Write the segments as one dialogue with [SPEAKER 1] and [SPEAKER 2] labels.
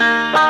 [SPEAKER 1] Música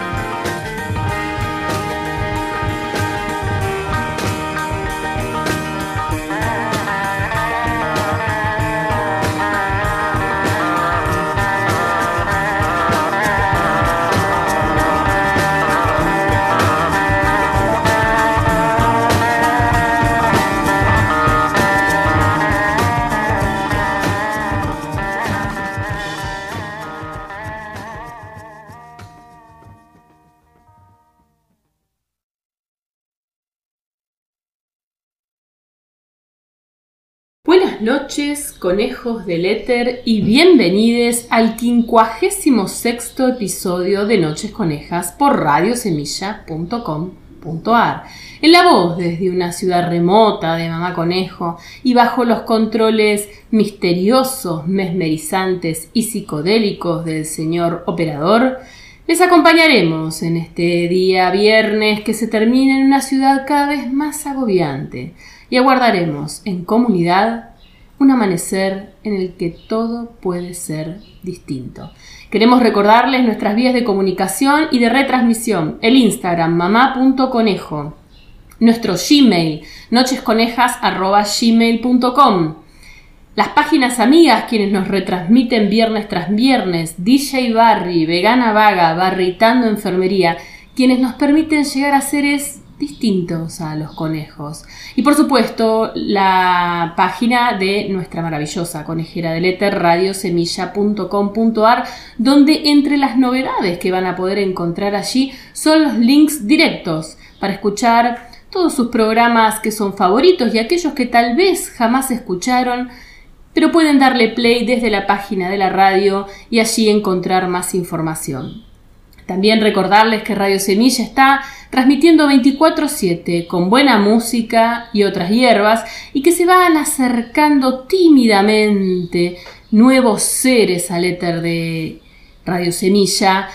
[SPEAKER 2] Noches, conejos del éter, y bienvenidos al 56 episodio de Noches Conejas por radiosemilla.com.ar. En la voz desde una ciudad remota de Mamá Conejo y bajo los controles misteriosos, mesmerizantes y psicodélicos del señor operador, les acompañaremos en este día viernes que se termina en una ciudad cada vez más agobiante y aguardaremos en comunidad un amanecer en el que todo puede ser distinto. Queremos recordarles nuestras vías de comunicación y de retransmisión. El Instagram mamá.conejo. Nuestro Gmail nochesconejas.gmail.com Las páginas amigas quienes nos retransmiten viernes tras viernes. DJ Barry, Vegana Vaga, Barritando Enfermería. Quienes nos permiten llegar a seres distintos a los conejos. Y por supuesto, la página de nuestra maravillosa conejera del éter, radiosemilla.com.ar, donde entre las novedades que van a poder encontrar allí son los links directos para escuchar todos sus programas que son favoritos y aquellos que tal vez jamás escucharon, pero pueden darle play desde la página de la radio y allí encontrar más información. También recordarles que Radio Semilla está transmitiendo 24/7 con buena música y otras hierbas y que se van acercando tímidamente nuevos seres al éter de Radio Semilla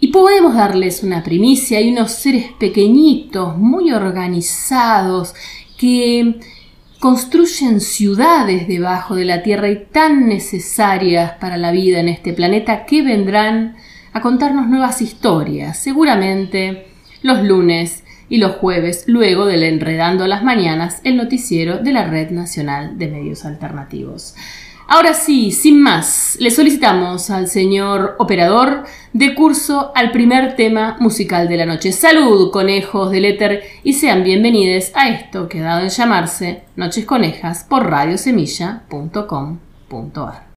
[SPEAKER 2] y podemos darles una primicia y unos seres pequeñitos, muy organizados, que construyen ciudades debajo de la Tierra y tan necesarias para la vida en este planeta que vendrán a contarnos nuevas historias, seguramente los lunes y los jueves, luego del Enredando las Mañanas, el noticiero de la Red Nacional de Medios Alternativos. Ahora sí, sin más, le solicitamos al señor operador de curso al primer tema musical de la noche. Salud, conejos del éter, y sean bienvenidos a esto que ha dado en llamarse Noches Conejas por radiosemilla.com.ar.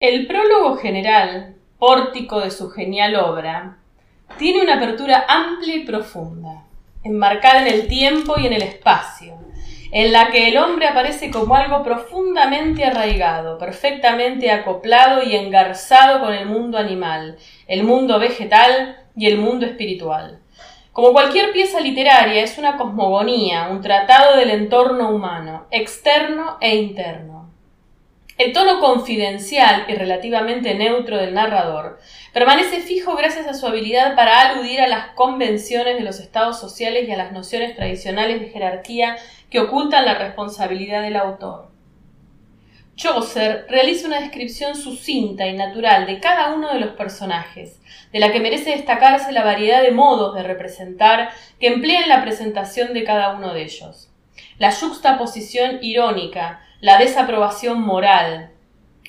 [SPEAKER 2] El prólogo general, pórtico de su genial obra, tiene una apertura amplia y profunda, enmarcada en el tiempo y en el espacio, en la que el hombre aparece como algo profundamente arraigado, perfectamente acoplado y engarzado con el mundo animal, el mundo vegetal y el mundo espiritual. Como cualquier pieza literaria, es una cosmogonía, un tratado del entorno humano, externo e interno. El tono confidencial y relativamente neutro del narrador permanece fijo gracias a su habilidad para aludir a las convenciones de los estados sociales y a las nociones tradicionales de jerarquía que ocultan la responsabilidad del autor. Chaucer realiza una descripción sucinta y natural de cada uno de los personajes, de la que merece destacarse la variedad de modos de representar que emplea en la presentación de cada uno de ellos. La juxtaposición irónica, la desaprobación moral,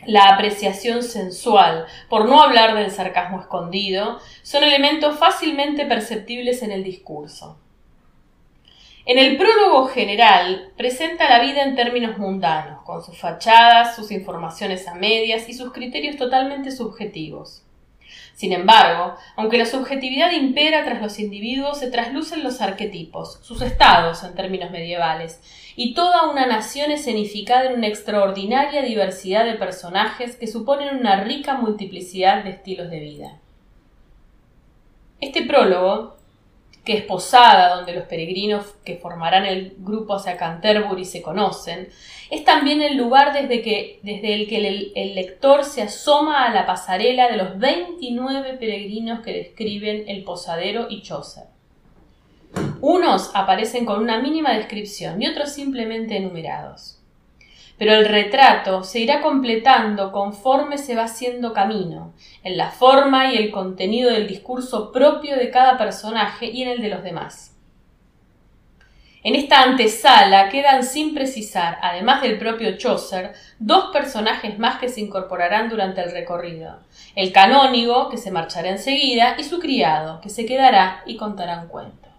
[SPEAKER 2] la apreciación sensual, por no hablar del sarcasmo escondido, son elementos fácilmente perceptibles en el discurso. En el prólogo general presenta la vida en términos mundanos, con sus fachadas, sus informaciones a medias y sus criterios totalmente subjetivos. Sin embargo, aunque la subjetividad impera tras los individuos, se traslucen los arquetipos, sus estados en términos medievales, y toda una nación escenificada en una extraordinaria diversidad de personajes que suponen una rica multiplicidad de estilos de vida. Este prólogo que es Posada, donde los peregrinos que formarán el grupo hacia Canterbury se conocen, es también el lugar desde, el que el, el, lector se asoma a la pasarela de los 29 peregrinos que describen el posadero y Chaucer. Unos aparecen con una mínima descripción y otros simplemente enumerados pero el retrato se irá completando conforme se va haciendo camino, en la forma y el contenido del discurso propio de cada personaje y en el de los demás. En esta antesala quedan sin precisar, además del propio Chaucer, dos personajes más que se incorporarán durante el recorrido, el canónigo, que se marchará enseguida, y su criado, que se quedará y contará un cuento.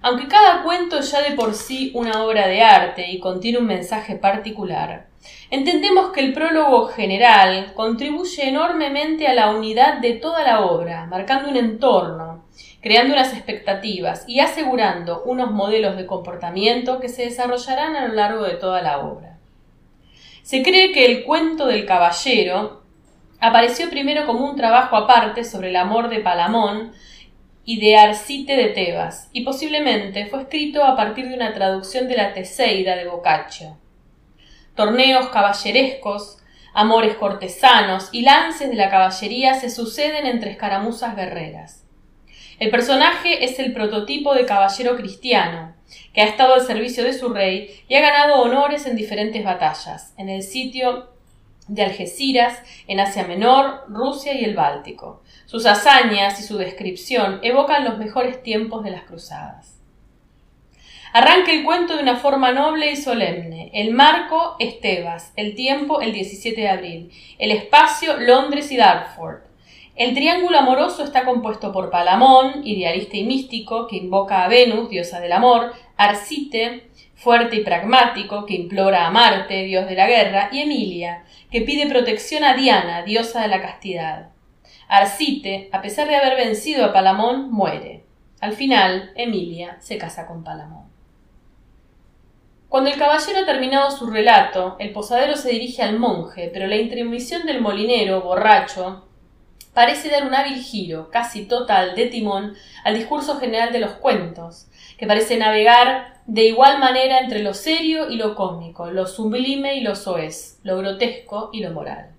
[SPEAKER 2] Aunque cada cuento es ya de por sí una obra de arte y contiene un mensaje particular, entendemos que el prólogo general contribuye enormemente a la unidad de toda la obra, marcando un entorno, creando unas expectativas y asegurando unos modelos de comportamiento que se desarrollarán a lo largo de toda la obra. Se cree que el cuento del caballero apareció primero como un trabajo aparte sobre el amor de Palamón y de Arcite de Tebas, y posiblemente fue escrito a partir de una traducción de la Teseida de Boccaccio. Torneos caballerescos, amores cortesanos y lances de la caballería se suceden entre escaramuzas guerreras. El personaje es el prototipo de caballero cristiano, que ha estado al servicio de su rey y ha ganado honores en diferentes batallas, en el sitio de Algeciras, en Asia Menor, Rusia y el Báltico. Sus hazañas y su descripción evocan los mejores tiempos de las cruzadas. Arranca el cuento de una forma noble y solemne. El marco es Tebas, el tiempo el 17 de abril, el espacio Londres y Dartford. El triángulo amoroso está compuesto por Palamón, idealista y místico, que invoca a Venus, diosa del amor, Arcite, fuerte y pragmático, que implora a Marte, dios de la guerra, y Emilia, que pide protección a Diana, diosa de la castidad. Arcite, a pesar de haber vencido a Palamón, muere. Al final, Emilia se casa con Palamón. Cuando el caballero ha terminado su relato, el posadero se dirige al monje, pero la intromisión del molinero, borracho, parece dar un hábil giro, casi total, de timón al discurso general de los cuentos, que parece navegar de igual manera entre lo serio y lo cómico, lo sublime y lo soez, lo grotesco y lo moral.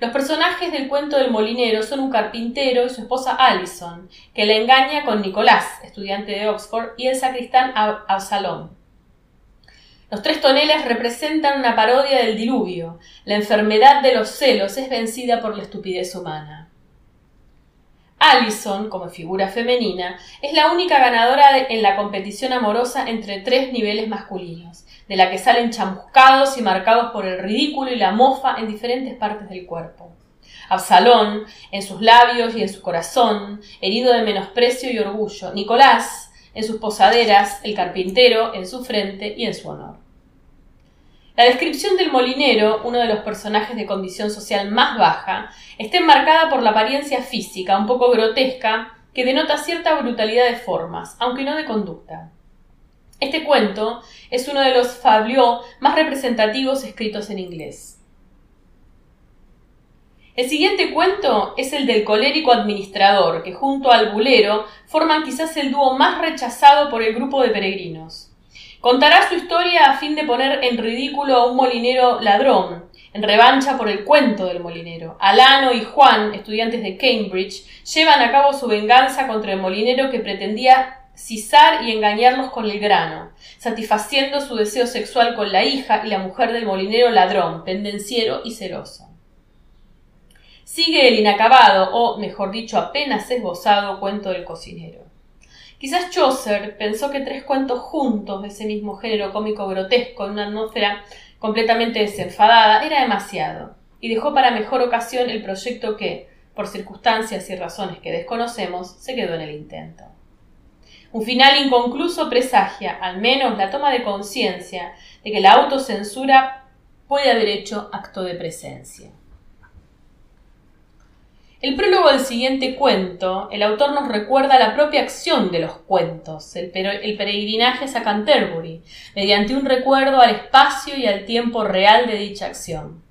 [SPEAKER 2] Los personajes del cuento del molinero son un carpintero y su esposa Allison, que le engaña con Nicolás, estudiante de Oxford, y el sacristán Absalón. Los tres toneles representan una parodia del diluvio. La enfermedad de los celos es vencida por la estupidez humana. Allison, como figura femenina, es la única ganadora en la competición amorosa entre tres niveles masculinos, de la que salen chamuscados y marcados por el ridículo y la mofa en diferentes partes del cuerpo. Absalón, en sus labios y en su corazón, herido de menosprecio y orgullo. Nicolás, en sus posaderas, el carpintero, en su frente y en su honor. La descripción del molinero, uno de los personajes de condición social más baja, está enmarcada por la apariencia física, un poco grotesca, que denota cierta brutalidad de formas, aunque no de conducta. Este cuento es uno de los fabliaux más representativos escritos en inglés. El siguiente cuento es el del colérico administrador, que junto al bulero forman quizás el dúo más rechazado por el grupo de peregrinos. Contará su historia a fin de poner en ridículo a un molinero ladrón, en revancha por el cuento del molinero. Alano y Juan, estudiantes de Cambridge, llevan a cabo su venganza contra el molinero que pretendía cisar y engañarlos con el grano, satisfaciendo su deseo sexual con la hija y la mujer del molinero ladrón, pendenciero y celoso. Sigue el inacabado, o mejor dicho, apenas esbozado cuento del cocinero. Quizás Chaucer pensó que tres cuentos juntos de ese mismo género cómico grotesco en una atmósfera completamente desenfadada era demasiado, y dejó para mejor ocasión el proyecto que, por circunstancias y razones que desconocemos, se quedó en el intento. Un final inconcluso presagia, al menos, la toma de conciencia de que la autocensura puede haber hecho acto de presencia. El prólogo del siguiente cuento, el autor nos recuerda la propia acción de los cuentos, el, peregrinaje a Canterbury, mediante un recuerdo al espacio y al tiempo real de dicha acción.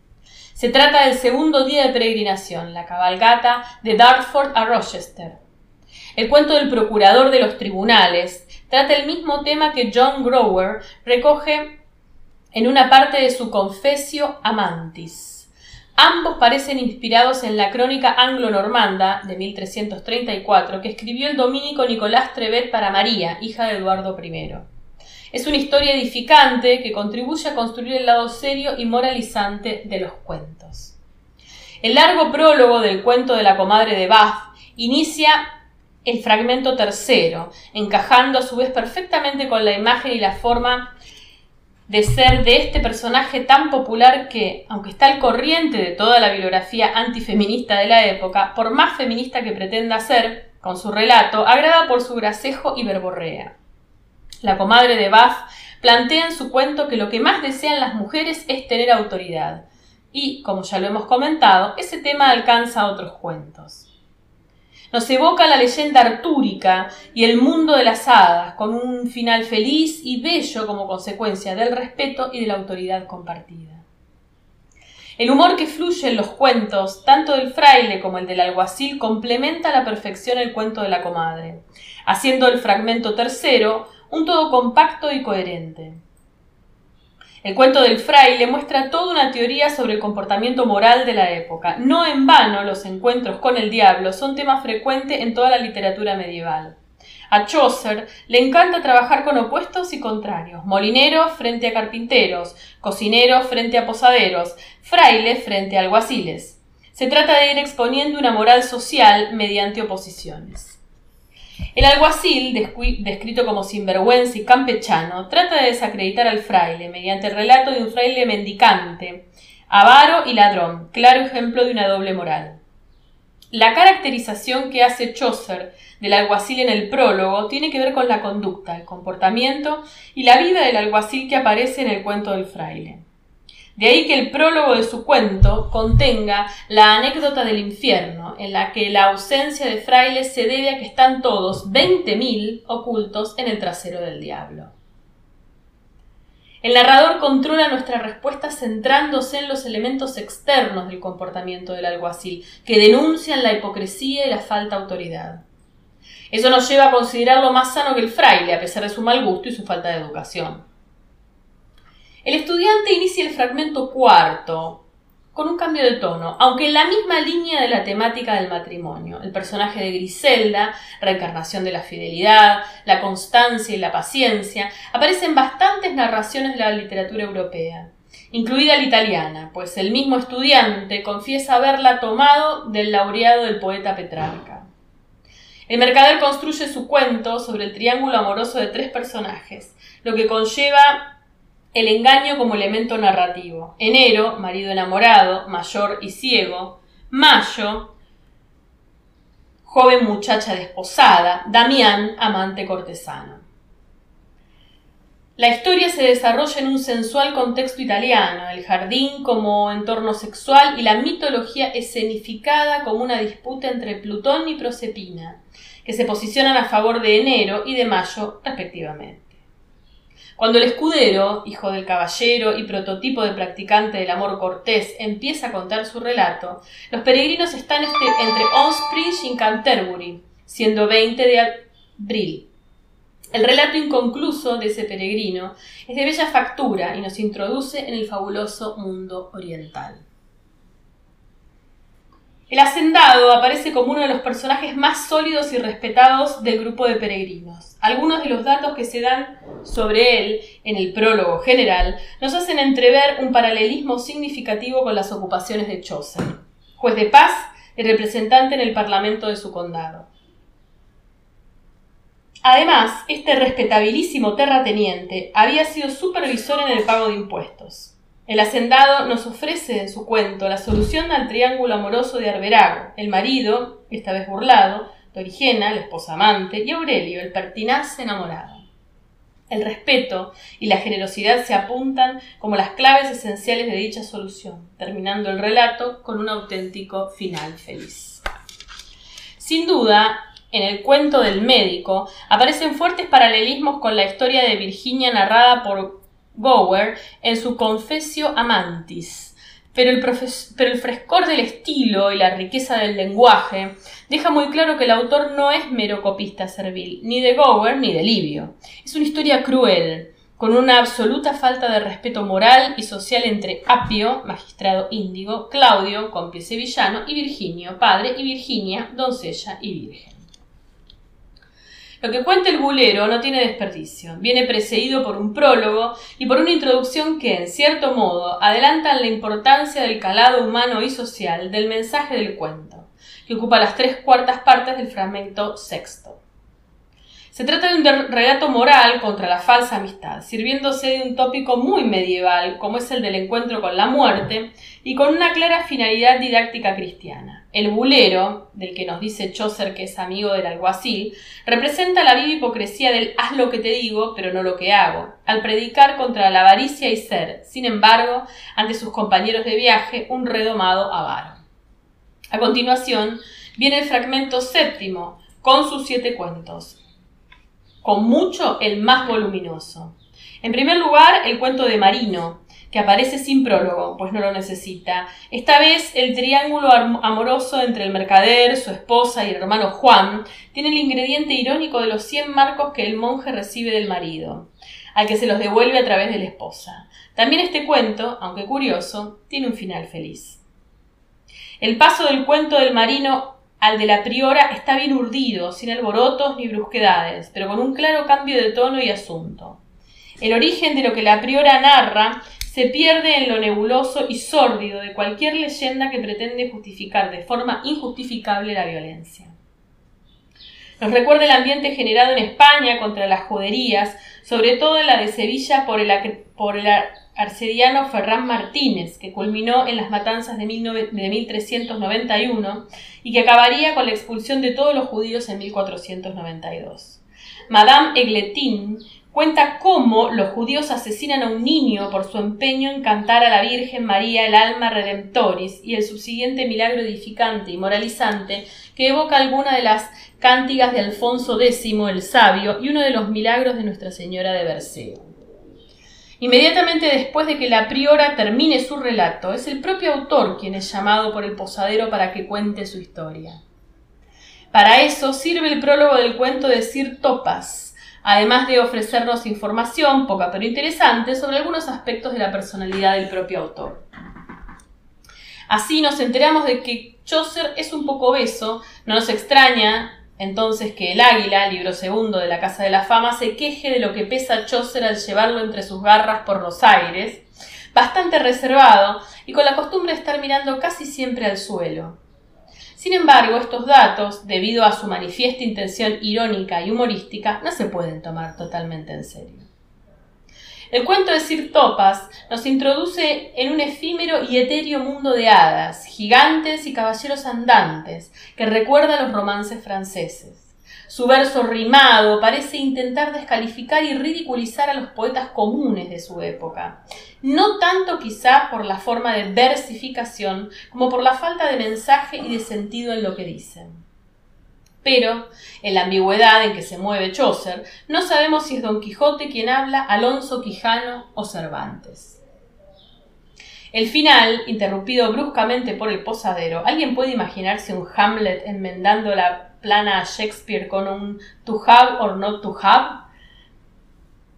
[SPEAKER 2] Se trata del segundo día de peregrinación, la cabalgata de Dartford a Rochester. El cuento del procurador de los tribunales trata el mismo tema que John Grower recoge en una parte de su Confesio Amantis. Ambos parecen inspirados en la crónica anglo-normanda de 1334 que escribió el dominico Nicolás Trevet para María, hija de Eduardo I. Es una historia edificante que contribuye a construir el lado serio y moralizante de los cuentos. El largo prólogo del cuento de la comadre de Bath inicia el fragmento tercero, encajando a su vez perfectamente con la imagen y la forma de ser de este personaje tan popular que, aunque está al corriente de toda la bibliografía antifeminista de la época, por más feminista que pretenda ser, con su relato, agrada por su gracejo y verborrea. La comadre de Bath plantea en su cuento que lo que más desean las mujeres es tener autoridad, y, como ya lo hemos comentado, ese tema alcanza otros cuentos. Nos evoca la leyenda artúrica y el mundo de las hadas, con un final feliz y bello como consecuencia del respeto y de la autoridad compartida. El humor que fluye en los cuentos, tanto del fraile como el del alguacil, complementa a la perfección el cuento de la comadre, haciendo el fragmento tercero un todo compacto y coherente. El cuento del fraile muestra toda una teoría sobre el comportamiento moral de la época. No en vano los encuentros con el diablo son tema frecuente en toda la literatura medieval. A Chaucer le encanta trabajar con opuestos y contrarios, molineros frente a carpinteros, cocineros frente a posaderos, frailes frente a alguaciles. Se trata de ir exponiendo una moral social mediante oposiciones. El alguacil, descrito como sinvergüenza y campechano, trata de desacreditar al fraile mediante el relato de un fraile mendicante, avaro y ladrón, claro ejemplo de una doble moral. La caracterización que hace Chaucer del alguacil en el prólogo tiene que ver con la conducta, el comportamiento y la vida del alguacil que aparece en el cuento del fraile. De ahí que el prólogo de su cuento contenga la anécdota del infierno, en la que la ausencia de frailes se debe a que están todos, veinte mil, ocultos en el trasero del diablo. El narrador controla nuestra respuesta centrándose en los elementos externos del comportamiento del alguacil, que denuncian la hipocresía y la falta de autoridad. Eso nos lleva a considerarlo más sano que el fraile, a pesar de su mal gusto y su falta de educación. El estudiante inicia el fragmento cuarto con un cambio de tono, aunque en la misma línea de la temática del matrimonio. El personaje de Griselda, reencarnación de la fidelidad, la constancia y la paciencia, aparecen bastantes narraciones de la literatura europea, incluida la italiana, pues el mismo estudiante confiesa haberla tomado del laureado del poeta Petrarca. El mercader construye su cuento sobre el triángulo amoroso de tres personajes, lo que conlleva el engaño como elemento narrativo. Enero, marido enamorado, mayor y ciego. Mayo, joven muchacha desposada. Damián, amante cortesano. La historia se desarrolla en un sensual contexto italiano, el jardín como entorno sexual y la mitología escenificada como una disputa entre Plutón y Proserpina, que se posicionan a favor de enero y de mayo respectivamente. Cuando el escudero, hijo del caballero y prototipo de practicante del amor cortés, empieza a contar su relato, los peregrinos están este, entre Onspring y Canterbury, siendo 20 de abril, el relato inconcluso de ese peregrino es de bella factura y nos introduce en el fabuloso mundo oriental. El hacendado aparece como uno de los personajes más sólidos y respetados del grupo de peregrinos. Algunos de los datos que se dan sobre él en el prólogo general nos hacen entrever un paralelismo significativo con las ocupaciones de Chaucer, juez de paz y representante en el parlamento de su condado. Además, este respetabilísimo terrateniente había sido supervisor en el pago de impuestos. El hacendado nos ofrece en su cuento la solución al triángulo amoroso de Arberago, el marido, esta vez burlado, Torigena, la esposa amante, y Aurelio, el pertinaz enamorado. El respeto y la generosidad se apuntan como las claves esenciales de dicha solución, terminando el relato con un auténtico final feliz. Sin duda, en el cuento del médico aparecen fuertes paralelismos con la historia de Virginia narrada por Gower en su Confesio Amantis. Pero el, pero el, frescor del estilo y la riqueza del lenguaje deja muy claro que el autor no es mero copista servil, ni de Gower ni de Livio. Es una historia cruel, con una absoluta falta de respeto moral y social entre Apio, magistrado índigo, Claudio, cómplice villano, y Virginio, padre, y Virginia, doncella y virgen. Lo que cuenta el bulero no tiene desperdicio. Viene precedido por un prólogo y por una introducción que, en cierto modo, adelantan la importancia del calado humano y social del mensaje del cuento, que ocupa las tres cuartas partes del fragmento sexto. Se trata de un relato moral contra la falsa amistad, sirviéndose de un tópico muy medieval, como es el del encuentro con la muerte, y con una clara finalidad didáctica cristiana. El bulero, del que nos dice Chaucer que es amigo del alguacil, representa la viva hipocresía del haz lo que te digo, pero no lo que hago, al predicar contra la avaricia y ser, sin embargo, ante sus compañeros de viaje, un redomado avaro. A continuación, viene el fragmento séptimo, con sus siete cuentos, con mucho el más voluminoso. En primer lugar, el cuento de Marino, que aparece sin prólogo, pues no lo necesita. Esta vez el triángulo amoroso entre el mercader, su esposa y el hermano Juan tiene el ingrediente irónico de los cien marcos que el monje recibe del marido, al que se los devuelve a través de la esposa. También este cuento, aunque curioso, tiene un final feliz. El paso del cuento del marino al de la priora está bien urdido, sin alborotos ni brusquedades, pero con un claro cambio de tono y asunto. El origen de lo que la priora narra se pierde en lo nebuloso y sórdido de cualquier leyenda que pretende justificar de forma injustificable la violencia. Nos recuerda el ambiente generado en España contra las juderías, sobre todo en la de Sevilla por el, arcediano Ferran Martínez, que culminó en las matanzas de, 1391 y que acabaría con la expulsión de todos los judíos en 1492. Madame Egletin cuenta cómo los judíos asesinan a un niño por su empeño en cantar a la Virgen María el alma redemptoris y el subsiguiente milagro edificante y moralizante que evoca alguna de las cántigas de Alfonso X el Sabio y uno de los milagros de Nuestra Señora de Berceo. Inmediatamente después de que la priora termine su relato, es el propio autor quien es llamado por el posadero para que cuente su historia. Para eso sirve el prólogo del cuento de Sir Topas, además de ofrecernos información, poca pero interesante, sobre algunos aspectos de la personalidad del propio autor. Así nos enteramos de que Chaucer es un poco obeso, no nos extraña entonces que el águila, libro segundo de la Casa de la Fama, se queje de lo que pesa Chaucer al llevarlo entre sus garras por los aires, bastante reservado y con la costumbre de estar mirando casi siempre al suelo. Sin embargo, estos datos, debido a su manifiesta intención irónica y humorística, no se pueden tomar totalmente en serio. El cuento de Sir Topas nos introduce en un efímero y etéreo mundo de hadas, gigantes y caballeros andantes, que recuerda los romances franceses. Su verso rimado parece intentar descalificar y ridiculizar a los poetas comunes de su época, no tanto quizá por la forma de versificación como por la falta de mensaje y de sentido en lo que dicen. Pero, en la ambigüedad en que se mueve Chaucer, no sabemos si es Don Quijote quien habla, Alonso Quijano o Cervantes. El final, interrumpido bruscamente por el posadero, ¿alguien puede imaginarse un Hamlet enmendando la plana a Shakespeare con un to have or not to have?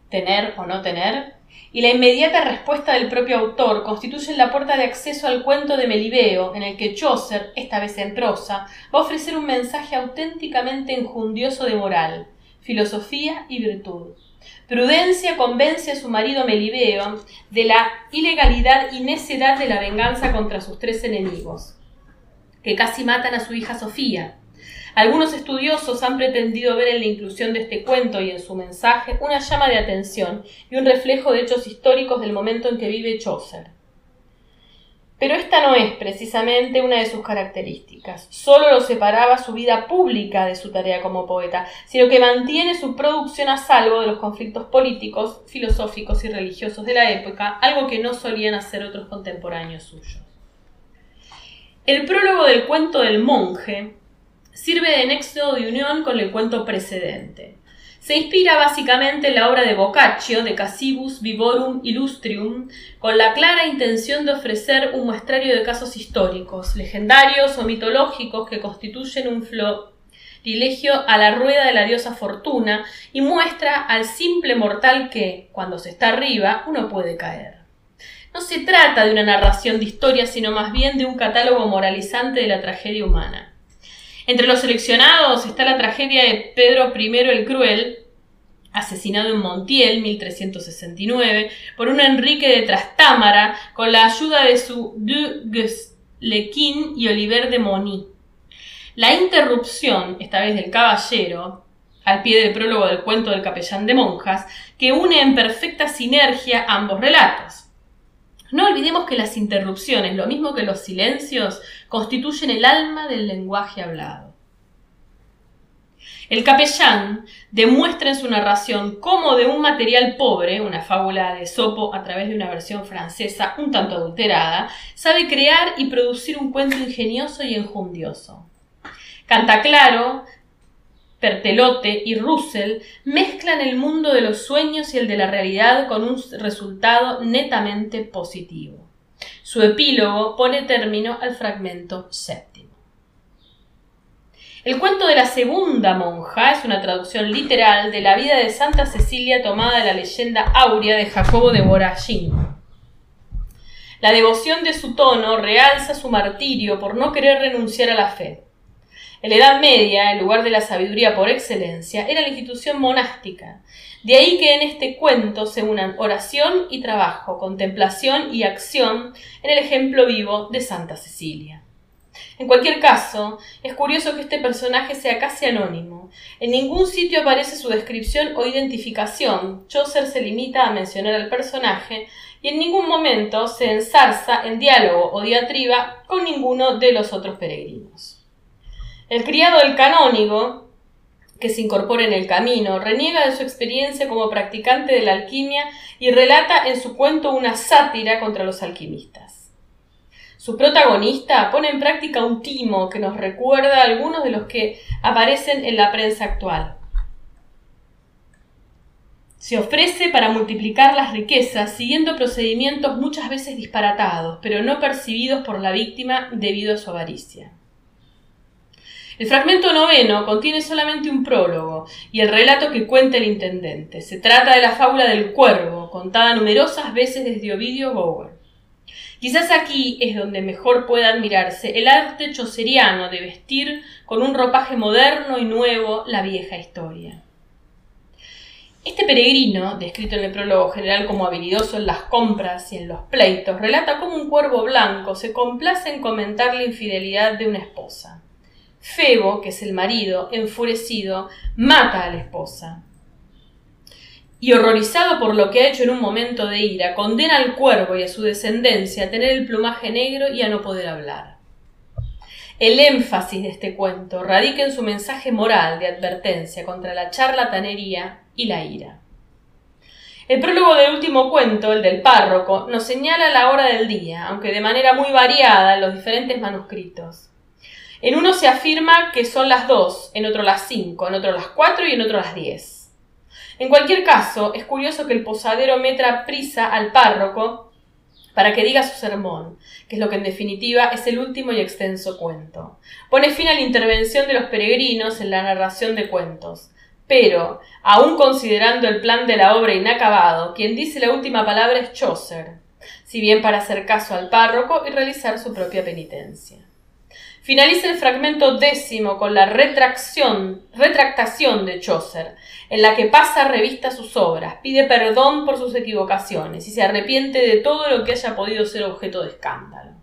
[SPEAKER 2] ¿Tener o no tener? y la inmediata respuesta del propio autor constituyen la puerta de acceso al cuento de Melibeo, en el que Chaucer, esta vez en prosa, va a ofrecer un mensaje auténticamente enjundioso de moral, filosofía y virtud. Prudencia convence a su marido Melibeo de la ilegalidad y necedad de la venganza contra sus tres enemigos, que casi matan a su hija Sofía, algunos estudiosos han pretendido ver en la inclusión de este cuento y en su mensaje una llama de atención y un reflejo de hechos históricos del momento en que vive Chaucer. Pero esta no es precisamente una de sus características. Solo lo separaba su vida pública de su tarea como poeta, sino que mantiene su producción a salvo de los conflictos políticos, filosóficos y religiosos de la época, algo que no solían hacer otros contemporáneos suyos. El prólogo del cuento del monje sirve de nexo de unión con el cuento precedente. Se inspira básicamente en la obra de Boccaccio de Casibus Vivorum Illustrium, con la clara intención de ofrecer un muestrario de casos históricos, legendarios o mitológicos que constituyen un florilegio a la rueda de la diosa Fortuna y muestra al simple mortal que, cuando se está arriba, uno puede caer. No se trata de una narración de historia, sino más bien de un catálogo moralizante de la tragedia humana. Entre los seleccionados está la tragedia de Pedro I el Cruel, asesinado en Montiel, 1369, por un Enrique de Trastámara, con la ayuda de su Dugues Lequin y Oliver de Moni. La interrupción, esta vez del caballero, al pie del prólogo del cuento del capellán de monjas, que une en perfecta sinergia ambos relatos. No olvidemos que las interrupciones, lo mismo que los silencios, constituyen el alma del lenguaje hablado. El capellán demuestra en su narración cómo de un material pobre, una fábula de Sopo a través de una versión francesa un tanto adulterada, sabe crear y producir un cuento ingenioso y enjundioso. Canta claro, Pertelote y Russell mezclan el mundo de los sueños y el de la realidad con un resultado netamente positivo. Su epílogo pone término al fragmento séptimo. El cuento de la segunda monja es una traducción literal de la vida de Santa Cecilia tomada de la leyenda áurea de Jacobo de Boragin. La devoción de su tono realza su martirio por no querer renunciar a la fe. En la Edad Media, el lugar de la sabiduría por excelencia, era la institución monástica. De ahí que en este cuento se unan oración y trabajo, contemplación y acción en el ejemplo vivo de Santa Cecilia. En cualquier caso, es curioso que este personaje sea casi anónimo. En ningún sitio aparece su descripción o identificación. Chaucer se limita a mencionar al personaje y en ningún momento se ensarza en diálogo o diatriba con ninguno de los otros peregrinos. El criado del canónigo, que se incorpora en el camino, reniega de su experiencia como practicante de la alquimia y relata en su cuento una sátira contra los alquimistas. Su protagonista pone en práctica un timo que nos recuerda a algunos de los que aparecen en la prensa actual. Se ofrece para multiplicar las riquezas siguiendo procedimientos muchas veces disparatados, pero no percibidos por la víctima debido a su avaricia. El fragmento noveno contiene solamente un prólogo y el relato que cuenta el intendente. Se trata de la fábula del cuervo, contada numerosas veces desde Ovidio Gower. Quizás aquí es donde mejor puede admirarse el arte choceriano de vestir con un ropaje moderno y nuevo la vieja historia. Este peregrino, descrito en el prólogo general como habilidoso en las compras y en los pleitos, relata cómo un cuervo blanco se complace en comentar la infidelidad de una esposa. Febo, que es el marido, enfurecido, mata a la esposa. Y horrorizado por lo que ha hecho en un momento de ira, condena al cuervo y a su descendencia a tener el plumaje negro y a no poder hablar. El énfasis de este cuento radica en su mensaje moral de advertencia contra la charlatanería y la ira. El prólogo del último cuento, el del párroco, nos señala la hora del día, aunque de manera muy variada en los diferentes manuscritos. En uno se afirma que son las dos, en otro las cinco, en otro las cuatro y en otro las diez. En cualquier caso, es curioso que el posadero meta prisa al párroco para que diga su sermón, que es lo que en definitiva es el último y extenso cuento. Pone fin a la intervención de los peregrinos en la narración de cuentos. Pero, aun considerando el plan de la obra inacabado, quien dice la última palabra es Chaucer, si bien para hacer caso al párroco y realizar su propia penitencia. Finaliza el fragmento décimo con la retractación de Chaucer, en la que pasa revista sus obras, pide perdón por sus equivocaciones y se arrepiente de todo lo que haya podido ser objeto de escándalo.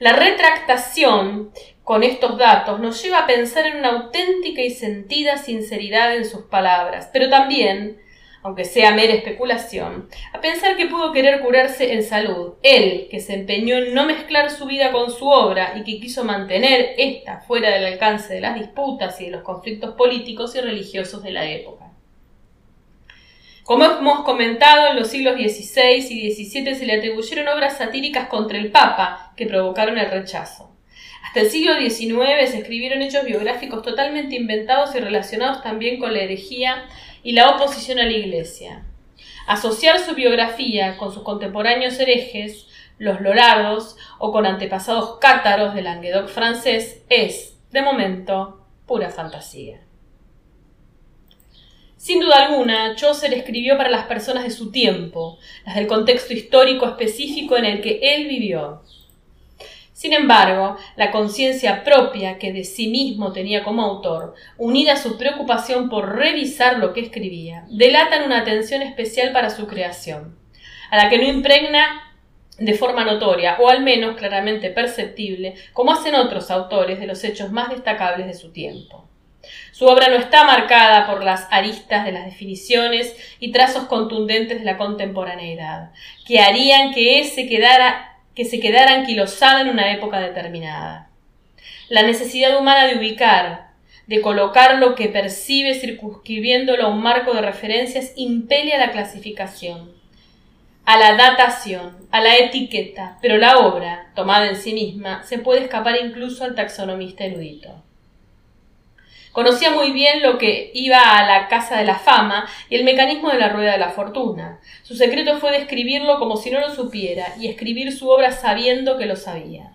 [SPEAKER 2] La retractación con estos datos nos lleva a pensar en una auténtica y sentida sinceridad en sus palabras, pero también, aunque sea mera especulación, a pensar que pudo querer curarse en salud, él, que se empeñó en no mezclar su vida con su obra y que quiso mantener ésta fuera del alcance de las disputas y de los conflictos políticos y religiosos de la época. Como hemos comentado, en los siglos XVI y XVII se le atribuyeron obras satíricas contra el Papa que provocaron el rechazo. Hasta el siglo XIX se escribieron hechos biográficos totalmente inventados y relacionados también con la herejía y la oposición a la Iglesia. Asociar su biografía con sus contemporáneos herejes, los lorardos o con antepasados cátaros del Languedoc francés es, de momento, pura fantasía. Sin duda alguna, Chaucer escribió para las personas de su tiempo, las del contexto histórico específico en el que él vivió. Sin embargo, la conciencia propia que de sí mismo tenía como autor, unida a su preocupación por revisar lo que escribía, delatan una atención especial para su creación, a la que no impregna de forma notoria, o al menos claramente perceptible, como hacen otros autores de los hechos más destacables de su tiempo. Su obra no está marcada por las aristas de las definiciones y trazos contundentes de la contemporaneidad, que harían que ese quedara que se quedara anquilosada en una época determinada. La necesidad humana de ubicar, de colocar lo que percibe circunscribiéndolo a un marco de referencias impele a la clasificación, a la datación, a la etiqueta, pero la obra, tomada en sí misma, se puede escapar incluso al taxonomista erudito. Conocía muy bien lo que iba a la casa de la fama y el mecanismo de la rueda de la fortuna. Su secreto fue describirlo como si no lo supiera y escribir su obra sabiendo que lo sabía.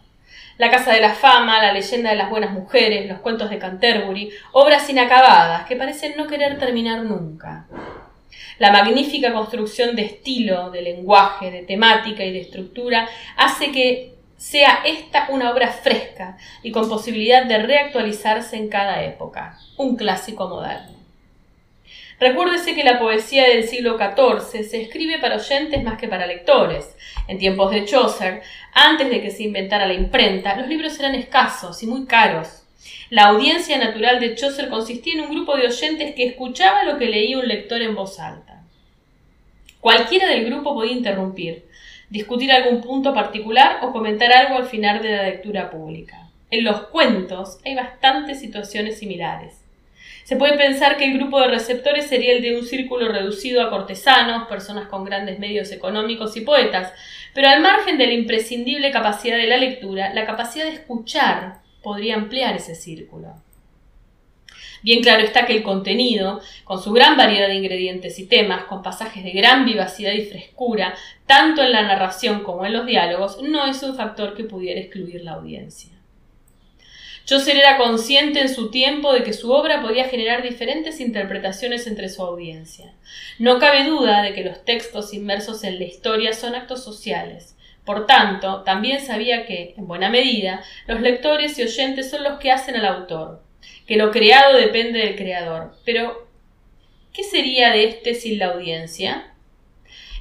[SPEAKER 2] La Casa de la Fama, La leyenda de las buenas mujeres, Los cuentos de Canterbury, obras inacabadas que parecen no querer terminar nunca. La magnífica construcción de estilo, de lenguaje, de temática y de estructura hace que sea esta una obra fresca y con posibilidad de reactualizarse en cada época, un clásico moderno. Recuérdese que la poesía del siglo XIV se escribe para oyentes más que para lectores. En tiempos de Chaucer, antes de que se inventara la imprenta, los libros eran escasos y muy caros. La audiencia natural de Chaucer consistía en un grupo de oyentes que escuchaba lo que leía un lector en voz alta. Cualquiera del grupo podía interrumpir, discutir algún punto particular o comentar algo al final de la lectura pública. En los cuentos hay bastantes situaciones similares. Se puede pensar que el grupo de receptores sería el de un círculo reducido a cortesanos, personas con grandes medios económicos y poetas, pero al margen de la imprescindible capacidad de la lectura, la capacidad de escuchar podría ampliar ese círculo. Bien claro está que el contenido, con su gran variedad de ingredientes y temas, con pasajes de gran vivacidad y frescura, tanto en la narración como en los diálogos, no es un factor que pudiera excluir la audiencia. Chaucer era consciente en su tiempo de que su obra podía generar diferentes interpretaciones entre su audiencia. No cabe duda de que los textos inmersos en la historia son actos sociales. Por tanto, también sabía que, en buena medida, los lectores y oyentes son los que hacen al autor, que lo creado depende del creador. Pero, ¿qué sería de éste sin la audiencia?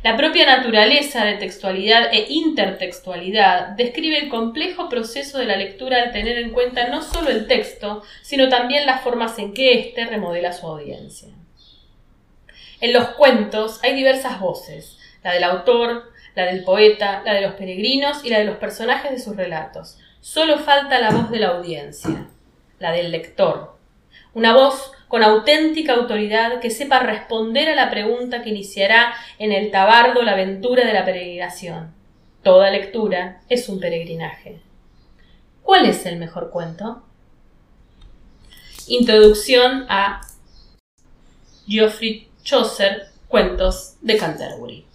[SPEAKER 2] La propia naturaleza de textualidad e intertextualidad describe el complejo proceso de la lectura al tener en cuenta no solo el texto, sino también las formas en que éste remodela su audiencia. En los cuentos hay diversas voces, la del autor, la del poeta, la de los peregrinos y la de los personajes de sus relatos.
[SPEAKER 3] Solo falta la voz de la audiencia, la del lector. Una voz con auténtica autoridad que sepa responder a la pregunta que iniciará en el tabardo la aventura de la peregrinación. Toda lectura es un peregrinaje. ¿Cuál es el mejor cuento? Introducción a Geoffrey Chaucer, Cuentos de Canterbury.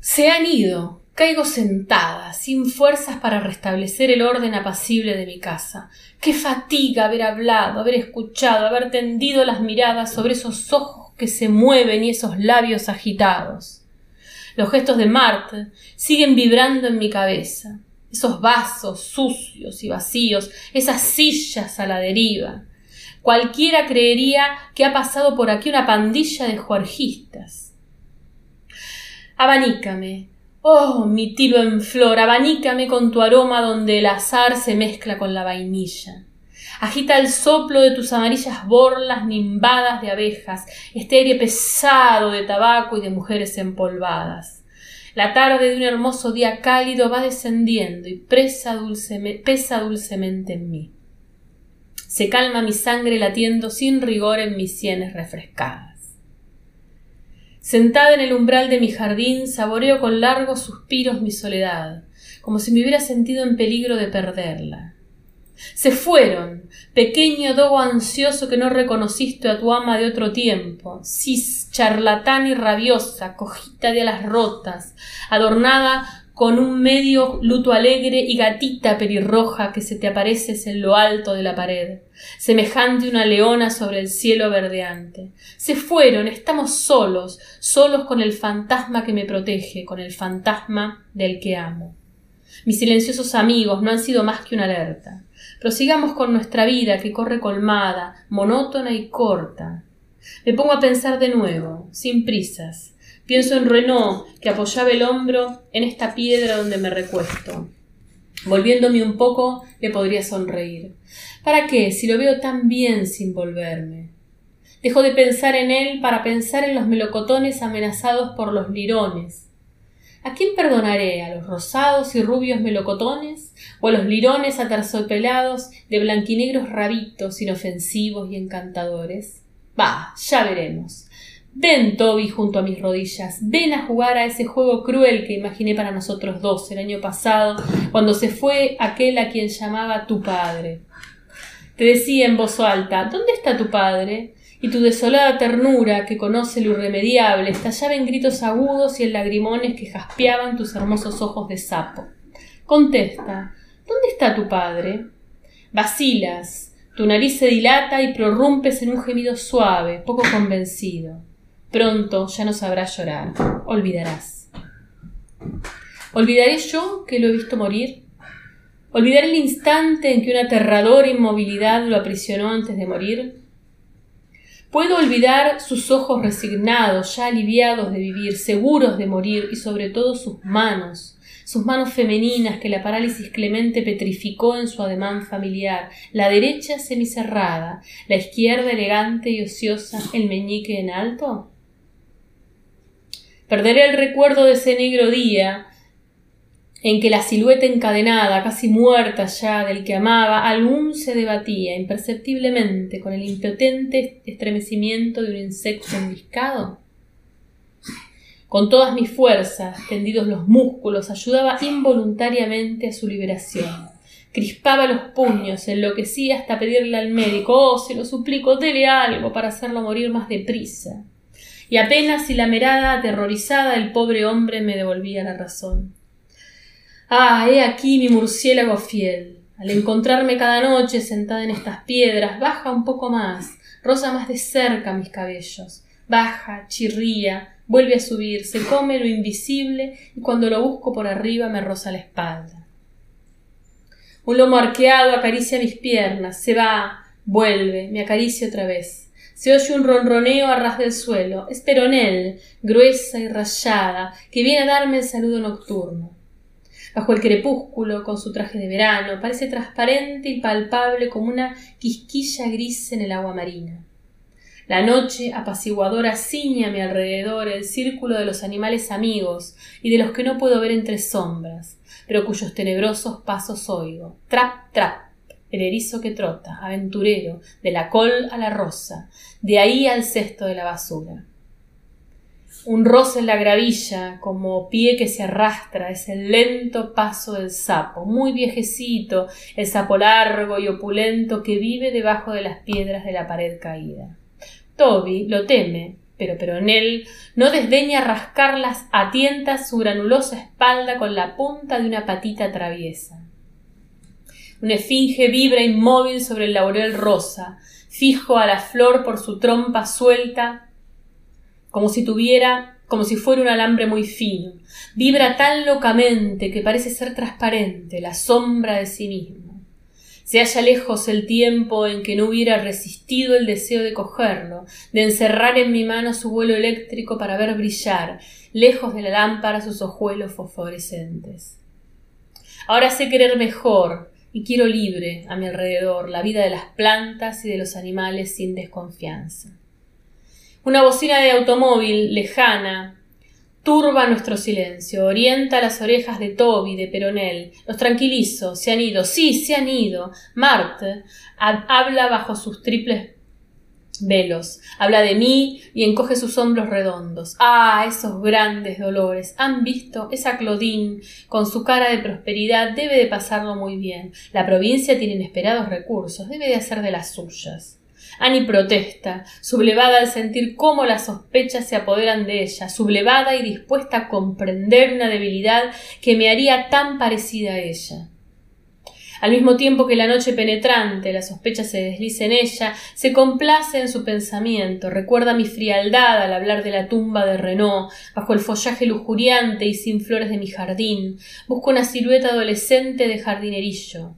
[SPEAKER 2] Se han ido. Caigo sentada, sin fuerzas para restablecer el orden apacible de mi casa. Qué fatiga haber hablado, haber escuchado, haber tendido las miradas sobre esos ojos que se mueven y esos labios agitados. Los gestos de Marte siguen vibrando en mi cabeza. Esos vasos sucios y vacíos, esas sillas a la deriva. Cualquiera creería que ha pasado por aquí una pandilla de juergistas. Abanícame. Oh, mi tiro en flor, abanícame con tu aroma donde el azar se mezcla con la vainilla. Agita el soplo de tus amarillas borlas nimbadas de abejas, este aire pesado de tabaco y de mujeres empolvadas. La tarde de un hermoso día cálido va descendiendo y pesa dulcemente en mí. Se calma mi sangre latiendo sin rigor en mis sienes refrescadas. Sentada en el umbral de mi jardín, saboreo con largos suspiros mi soledad, como si me hubiera sentido en peligro de perderla. Se fueron, pequeño dogo ansioso que no reconociste a tu ama de otro tiempo, cis, charlatán y rabiosa, cojita de alas rotas, adornada con un medio luto alegre y gatita pelirroja que se te apareces en lo alto de la pared, semejante una leona sobre el cielo verdeante. Se fueron, estamos solos, solos con el fantasma que me protege, con el fantasma del que amo. Mis silenciosos amigos no han sido más que una alerta. Prosigamos con nuestra vida que corre colmada, monótona y corta. Me pongo a pensar de nuevo, sin prisas, Pienso en Renaud, que apoyaba el hombro en esta piedra donde me recuesto. Volviéndome un poco, le podría sonreír. ¿Para qué, si lo veo tan bien sin volverme? Dejo de pensar en él para pensar en los melocotones amenazados por los lirones. ¿A quién perdonaré? ¿A los rosados y rubios melocotones? ¿O a los lirones aterciopelados de blanquinegros rabitos inofensivos y encantadores? Bah, ya veremos. Ven, Toby, junto a mis rodillas, ven a jugar a ese juego cruel que imaginé para nosotros dos el año pasado, cuando se fue aquel a quien llamaba tu padre. Te decía en voz alta ¿Dónde está tu padre? y tu desolada ternura, que conoce lo irremediable, estallaba en gritos agudos y en lagrimones que jaspeaban tus hermosos ojos de sapo. Contesta ¿Dónde está tu padre? Vacilas, tu nariz se dilata y prorrumpes en un gemido suave, poco convencido. Pronto ya no sabrás llorar, olvidarás. ¿Olvidaré yo que lo he visto morir? ¿Olvidaré el instante en que una aterradora inmovilidad lo aprisionó antes de morir? Puedo olvidar sus ojos resignados, ya aliviados de vivir, seguros de morir, y sobre todo sus manos, sus manos femeninas que la parálisis clemente petrificó en su ademán familiar, la derecha semicerrada, la izquierda elegante y ociosa, el meñique en alto? Perderé el recuerdo de ese negro día en que la silueta encadenada, casi muerta ya del que amaba, aún se debatía imperceptiblemente con el impotente estremecimiento de un insecto enviscado. Con todas mis fuerzas, tendidos los músculos, ayudaba involuntariamente a su liberación. Crispaba los puños, enloquecía hasta pedirle al médico Oh, se lo suplico, dele algo para hacerlo morir más deprisa y apenas si la mirada aterrorizada del pobre hombre me devolvía la razón. Ah, he aquí mi murciélago fiel. Al encontrarme cada noche sentada en estas piedras, baja un poco más, roza más de cerca mis cabellos, baja, chirría, vuelve a subir, se come lo invisible y cuando lo busco por arriba me roza la espalda. Un lomo arqueado acaricia mis piernas, se va, vuelve, me acaricia otra vez. Se oye un ronroneo a ras del suelo. Es Peronel, gruesa y rayada, que viene a darme el saludo nocturno. Bajo el crepúsculo, con su traje de verano, parece transparente y palpable como una quisquilla gris en el agua marina. La noche apaciguadora ciñe a mi alrededor el círculo de los animales amigos y de los que no puedo ver entre sombras, pero cuyos tenebrosos pasos oigo. Trap, trap, el erizo que trota, aventurero, de la col a la rosa, de ahí al cesto de la basura. Un roce en la gravilla, como pie que se arrastra, es el lento paso del sapo, muy viejecito, el sapo largo y opulento que vive debajo de las piedras de la pared caída. Toby lo teme, pero Peronel no desdeña rascarlas a tientas su granulosa espalda con la punta de una patita traviesa. Una esfinge vibra inmóvil sobre el laurel rosa, fijo a la flor por su trompa suelta como si tuviera, como si fuera un alambre muy fino. Vibra tan locamente que parece ser transparente, la sombra de sí mismo. Se halla lejos el tiempo en que no hubiera resistido el deseo de cogerlo, de encerrar en mi mano su vuelo eléctrico para ver brillar, lejos de la lámpara, sus ojuelos fosforescentes. Ahora sé querer mejor, y quiero libre a mi alrededor la vida de las plantas y de los animales sin desconfianza. Una bocina de automóvil lejana turba nuestro silencio, orienta las orejas de Toby, de Peronel. Los tranquilizo, se han ido, sí, se han ido. Marte habla bajo sus triples velos, habla de mí y encoge sus hombros redondos. Ah, esos grandes dolores. ¿Han visto? Esa Claudine, con su cara de prosperidad, debe de pasarlo muy bien. La provincia tiene inesperados recursos, debe de hacer de las suyas. Annie protesta, sublevada al sentir cómo las sospechas se apoderan de ella, sublevada y dispuesta a comprender una debilidad que me haría tan parecida a ella. Al mismo tiempo que la noche penetrante, la sospecha se desliza en ella, se complace en su pensamiento, recuerda mi frialdad al hablar de la tumba de Renault, bajo el follaje lujuriante y sin flores de mi jardín, busco una silueta adolescente de jardinerillo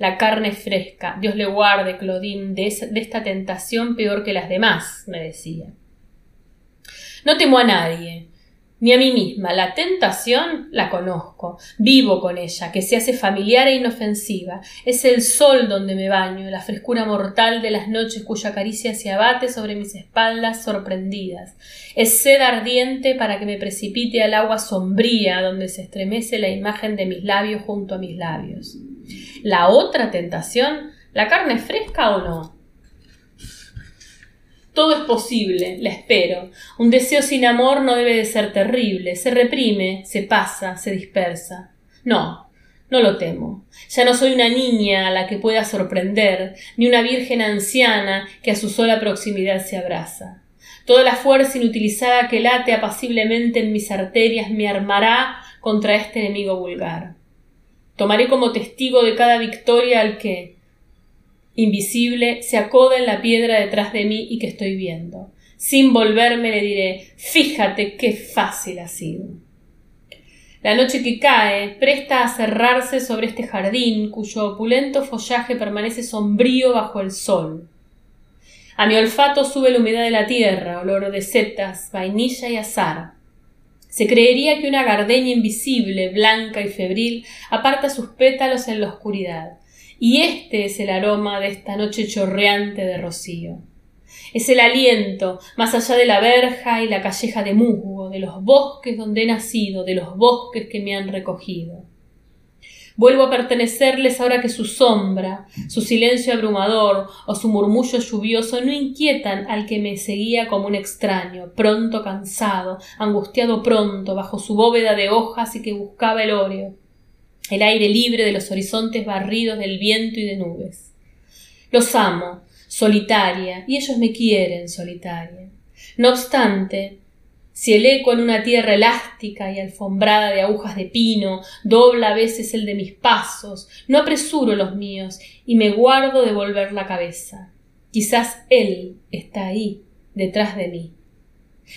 [SPEAKER 2] la carne fresca. Dios le guarde, Claudine, de, de esta tentación peor que las demás, me decía. No temo a nadie, ni a mí misma. La tentación la conozco, vivo con ella, que se hace familiar e inofensiva. Es el sol donde me baño, la frescura mortal de las noches cuya caricia se abate sobre mis espaldas sorprendidas. Es sed ardiente para que me precipite al agua sombría donde se estremece la imagen de mis labios junto a mis labios. La otra tentación, la carne fresca o no. Todo es posible, la espero. Un deseo sin amor no debe de ser terrible. Se reprime, se pasa, se dispersa. No, no lo temo. Ya no soy una niña a la que pueda sorprender, ni una virgen anciana que a su sola proximidad se abraza. Toda la fuerza inutilizada que late apaciblemente en mis arterias me armará contra este enemigo vulgar. Tomaré como testigo de cada victoria al que, invisible, se acoda en la piedra detrás de mí y que estoy viendo. Sin volverme le diré Fíjate qué fácil ha sido. La noche que cae presta a cerrarse sobre este jardín cuyo opulento follaje permanece sombrío bajo el sol. A mi olfato sube la humedad de la tierra, olor de setas, vainilla y azar. Se creería que una gardenia invisible, blanca y febril, aparta sus pétalos en la oscuridad. Y este es el aroma de esta noche chorreante de rocío. Es el aliento, más allá de la verja y la calleja de musgo, de los bosques donde he nacido, de los bosques que me han recogido. Vuelvo a pertenecerles ahora que su sombra, su silencio abrumador o su murmullo lluvioso no inquietan al que me seguía como un extraño, pronto cansado, angustiado pronto, bajo su bóveda de hojas y que buscaba el óreo, el aire libre de los horizontes barridos del viento y de nubes. Los amo, solitaria, y ellos me quieren solitaria. No obstante, si el eco en una tierra elástica y alfombrada de agujas de pino dobla a veces el de mis pasos, no apresuro los míos y me guardo de volver la cabeza. Quizás él está ahí, detrás de mí.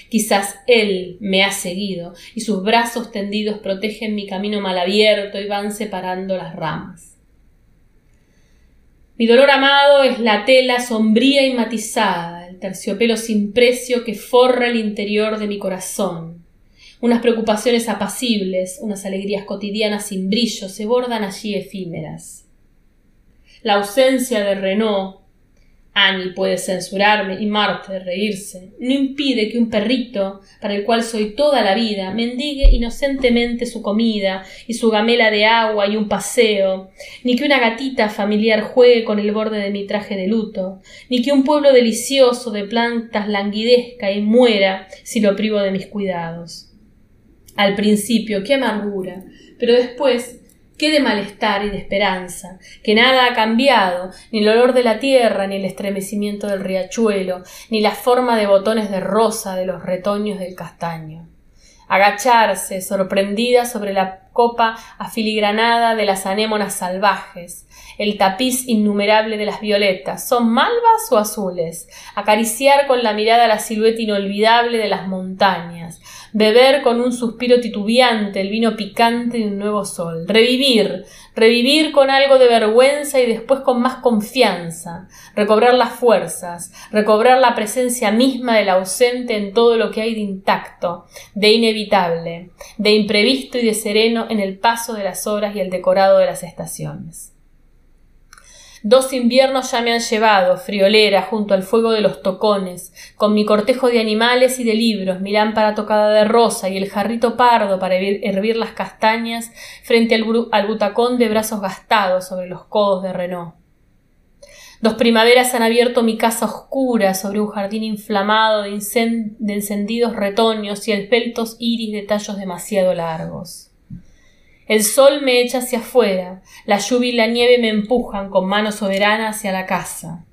[SPEAKER 2] Quizás él me ha seguido y sus brazos tendidos protegen mi camino mal abierto y van separando las ramas. Mi dolor amado es la tela sombría y matizada, el terciopelo sin precio que forra el interior de mi corazón. Unas preocupaciones apacibles, unas alegrías cotidianas sin brillo se bordan allí efímeras. La ausencia de Renault, Annie puede censurarme y Marte reírse. No impide que un perrito, para el cual soy toda la vida, mendigue inocentemente su comida y su gamela de agua y un paseo, ni que una gatita familiar juegue con el borde de mi traje de luto, ni que un pueblo delicioso de plantas languidezca y muera si lo privo de mis cuidados. Al principio, qué amargura, pero después qué de malestar y de esperanza, que nada ha cambiado, ni el olor de la tierra, ni el estremecimiento del riachuelo, ni la forma de botones de rosa de los retoños del castaño. Agacharse, sorprendida sobre la copa afiligranada de las anémonas salvajes, el tapiz innumerable de las violetas, ¿son malvas o azules? Acariciar con la mirada la silueta inolvidable de las montañas, beber con un suspiro titubeante el vino picante de un nuevo sol, revivir, revivir con algo de vergüenza y después con más confianza, recobrar las fuerzas, recobrar la presencia misma del ausente en todo lo que hay de intacto, de inevitable, de imprevisto y de sereno en el paso de las horas y el decorado de las estaciones. Dos inviernos ya me han llevado, friolera, junto al fuego de los tocones, con mi cortejo de animales y de libros, mi lámpara tocada de rosa y el jarrito pardo para hervir las castañas frente al, butacón de brazos gastados sobre los codos de Renault. Dos primaveras han abierto mi casa oscura sobre un jardín inflamado de, de encendidos retoños y esbeltos iris de tallos demasiado largos. El sol me echa hacia afuera, la lluvia y la nieve me empujan con mano soberana hacia la casa.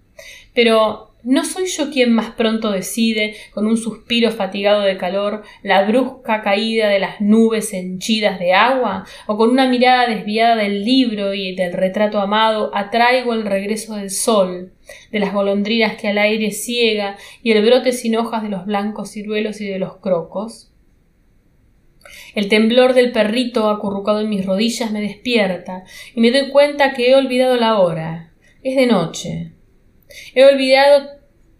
[SPEAKER 2] Pero ¿no soy yo quien más pronto decide, con un suspiro fatigado de calor, la brusca caída de las nubes henchidas de agua? ¿O con una mirada desviada del libro y del retrato amado atraigo el regreso del sol, de las golondrinas que al aire ciega y el brote sin hojas de los blancos ciruelos y de los crocos? El temblor del perrito acurrucado en mis rodillas me despierta y me doy cuenta que he olvidado la hora. Es de noche. He olvidado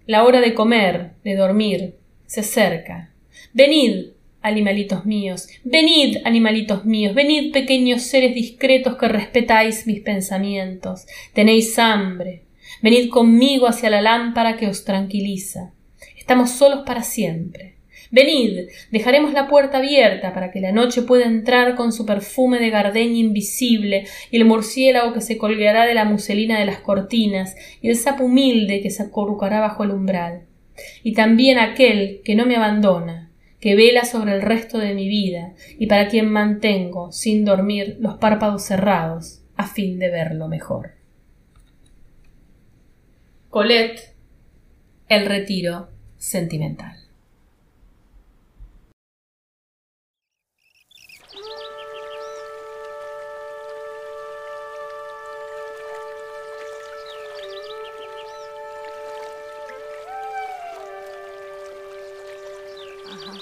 [SPEAKER 2] la hora de comer, de dormir. Se acerca. Venid, animalitos míos, venid, animalitos míos, venid, pequeños seres discretos que respetáis mis pensamientos. Tenéis hambre. Venid conmigo hacia la lámpara que os tranquiliza. Estamos solos para siempre. Venid, dejaremos la puerta abierta para que la noche pueda entrar con su perfume de gardenia invisible y el murciélago que se colgará de la muselina de las cortinas y el sapo humilde que se acurrucará bajo el umbral. Y también aquel que no me abandona, que vela sobre el resto de mi vida y para quien mantengo, sin dormir, los párpados cerrados, a fin de verlo mejor. Colette, el retiro sentimental.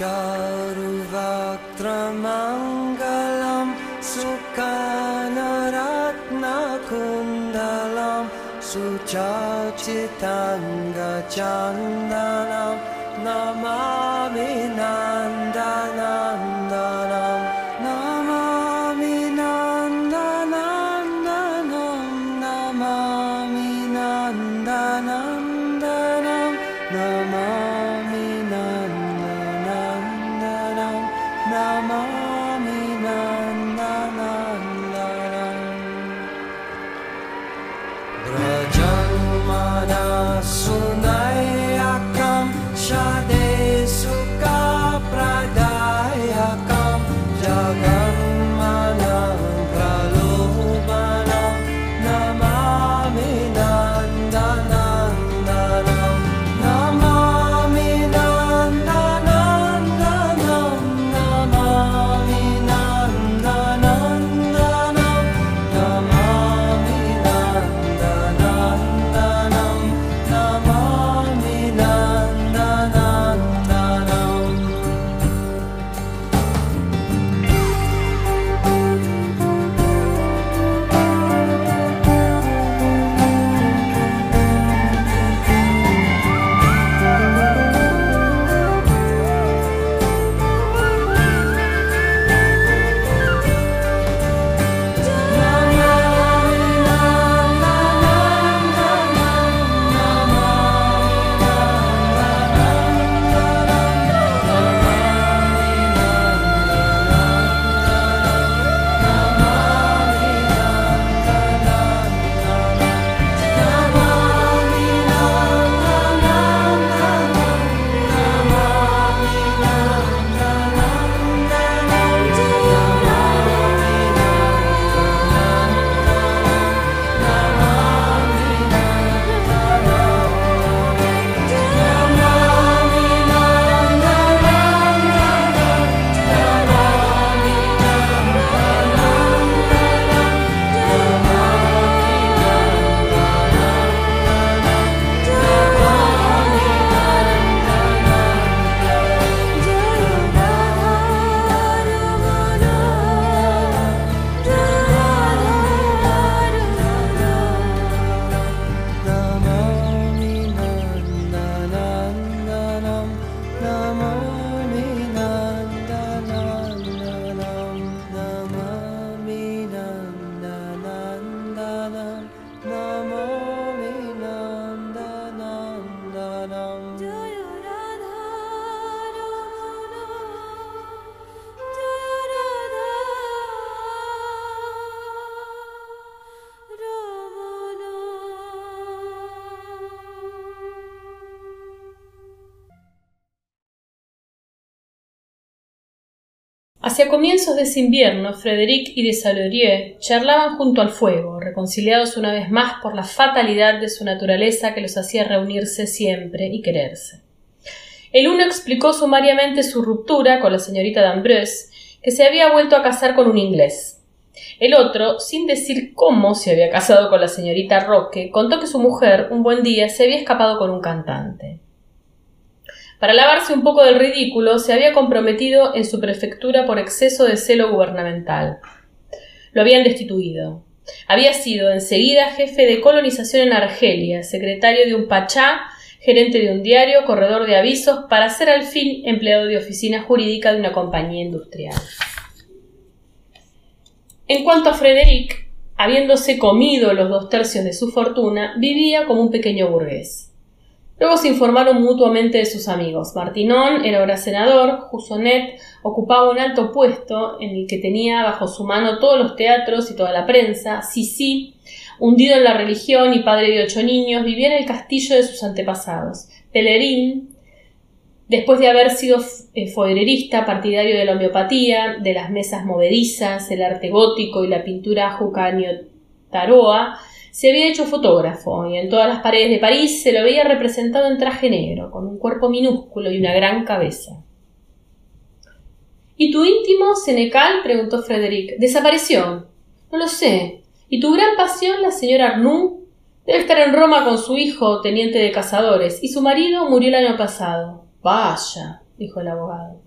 [SPEAKER 4] चरुवक्त्रमङ्गलं सुकानरत्नकुन्दलं
[SPEAKER 2] सुचाचिताङ्गचन्दनम् de ese invierno, Frédéric y Desailly charlaban junto al fuego, reconciliados una vez más por la fatalidad de su naturaleza que los hacía reunirse siempre y quererse. El uno explicó sumariamente su ruptura con la señorita d'Ambrose, que se había vuelto a casar con un inglés. El otro, sin decir cómo se había casado con la señorita Roque, contó que su mujer, un buen día, se había escapado con un cantante. Para lavarse un poco del ridículo, se había comprometido en su prefectura por exceso de celo gubernamental. Lo habían destituido. Había sido enseguida jefe de colonización en Argelia, secretario de un pachá, gerente de un diario, corredor de avisos, para ser al fin empleado de oficina jurídica de una compañía industrial. En cuanto a Frederic, habiéndose comido los dos tercios de su fortuna, vivía como un pequeño burgués. Luego se informaron mutuamente de sus amigos. Martinón era ahora senador, Jusonet ocupaba un alto puesto en el que tenía bajo su mano todos los teatros y toda la prensa. Sisi, hundido en la religión y padre de ocho niños, vivía en el castillo de sus antepasados. Pelerín, después de haber sido eh, foererista, partidario de la homeopatía, de las mesas movedizas, el arte gótico y la pintura jucanio-taroa, se había hecho fotógrafo y en todas las paredes de París se lo veía representado en traje negro, con un cuerpo minúsculo y una gran cabeza. ¿Y tu íntimo, Senecal? preguntó Frederic. ¿Desapareció? No lo sé. ¿Y tu gran pasión, la señora Arnoux? Debe estar en Roma con su hijo, teniente de cazadores, y su marido murió el año pasado. Vaya, dijo el abogado.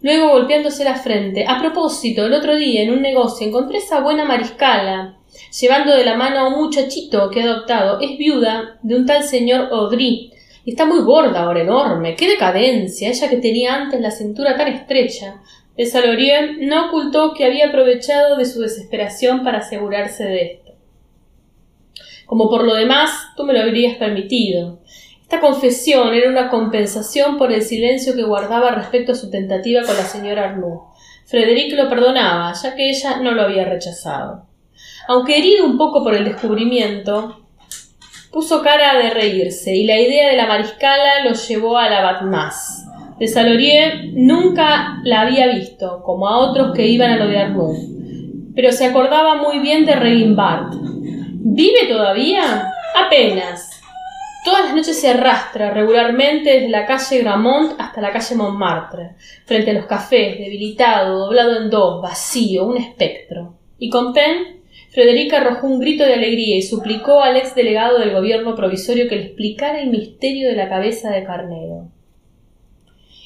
[SPEAKER 2] Luego, golpeándose la frente, a propósito, el otro día en un negocio encontré esa buena mariscala, llevando de la mano a un muchachito que ha adoptado. Es viuda de un tal señor Audry. Está muy gorda ahora, enorme. ¡Qué decadencia! Ella que tenía antes la cintura tan estrecha. Desalorien no ocultó que había aprovechado de su desesperación para asegurarse de esto. Como por lo demás, tú me lo habrías permitido. Esta confesión era una compensación por el silencio que guardaba respecto a su tentativa con la señora Arnoux. Frederic lo perdonaba, ya que ella no lo había rechazado. Aunque herido un poco por el descubrimiento, Puso cara de reírse y la idea de la mariscala lo llevó a la Batmas. De Salorier nunca la había visto, como a otros que iban a lo de Arnoux, pero se acordaba muy bien de Regimbart. ¿Vive todavía? Apenas. Todas las noches se arrastra regularmente desde la calle Gramont hasta la calle Montmartre, frente a los cafés, debilitado, doblado en dos, vacío, un espectro. Y con Penn, Frederica arrojó un grito de alegría y suplicó al ex delegado del gobierno provisorio que le explicara el misterio de la cabeza de carnero.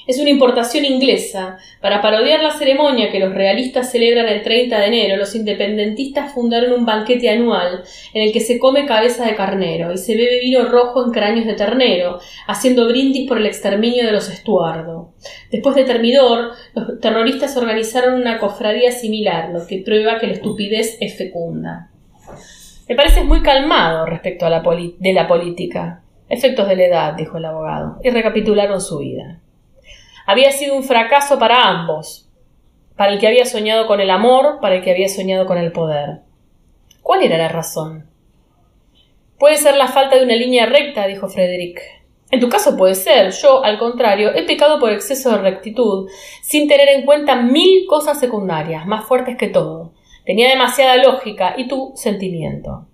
[SPEAKER 2] Es una importación inglesa. Para parodiar la ceremonia que los realistas celebran el 30 de enero, los independentistas fundaron un banquete anual en el que se come cabeza de carnero y se bebe vino rojo en cráneos de ternero, haciendo brindis por el exterminio de los Estuardo. Después de Termidor, los terroristas organizaron una cofradía similar, lo que prueba que la estupidez es fecunda. Me pareces muy calmado respecto a la de la política. Efectos de la edad, dijo el abogado, y recapitularon su vida. Había sido un fracaso para ambos, para el que había soñado con el amor, para el que había soñado con el poder. ¿Cuál era la razón? Puede ser la falta de una línea recta, dijo Frederick. En tu caso puede ser. Yo, al contrario, he pecado por exceso de rectitud, sin tener en cuenta mil cosas secundarias, más fuertes que todo. Tenía demasiada lógica y tu sentimiento.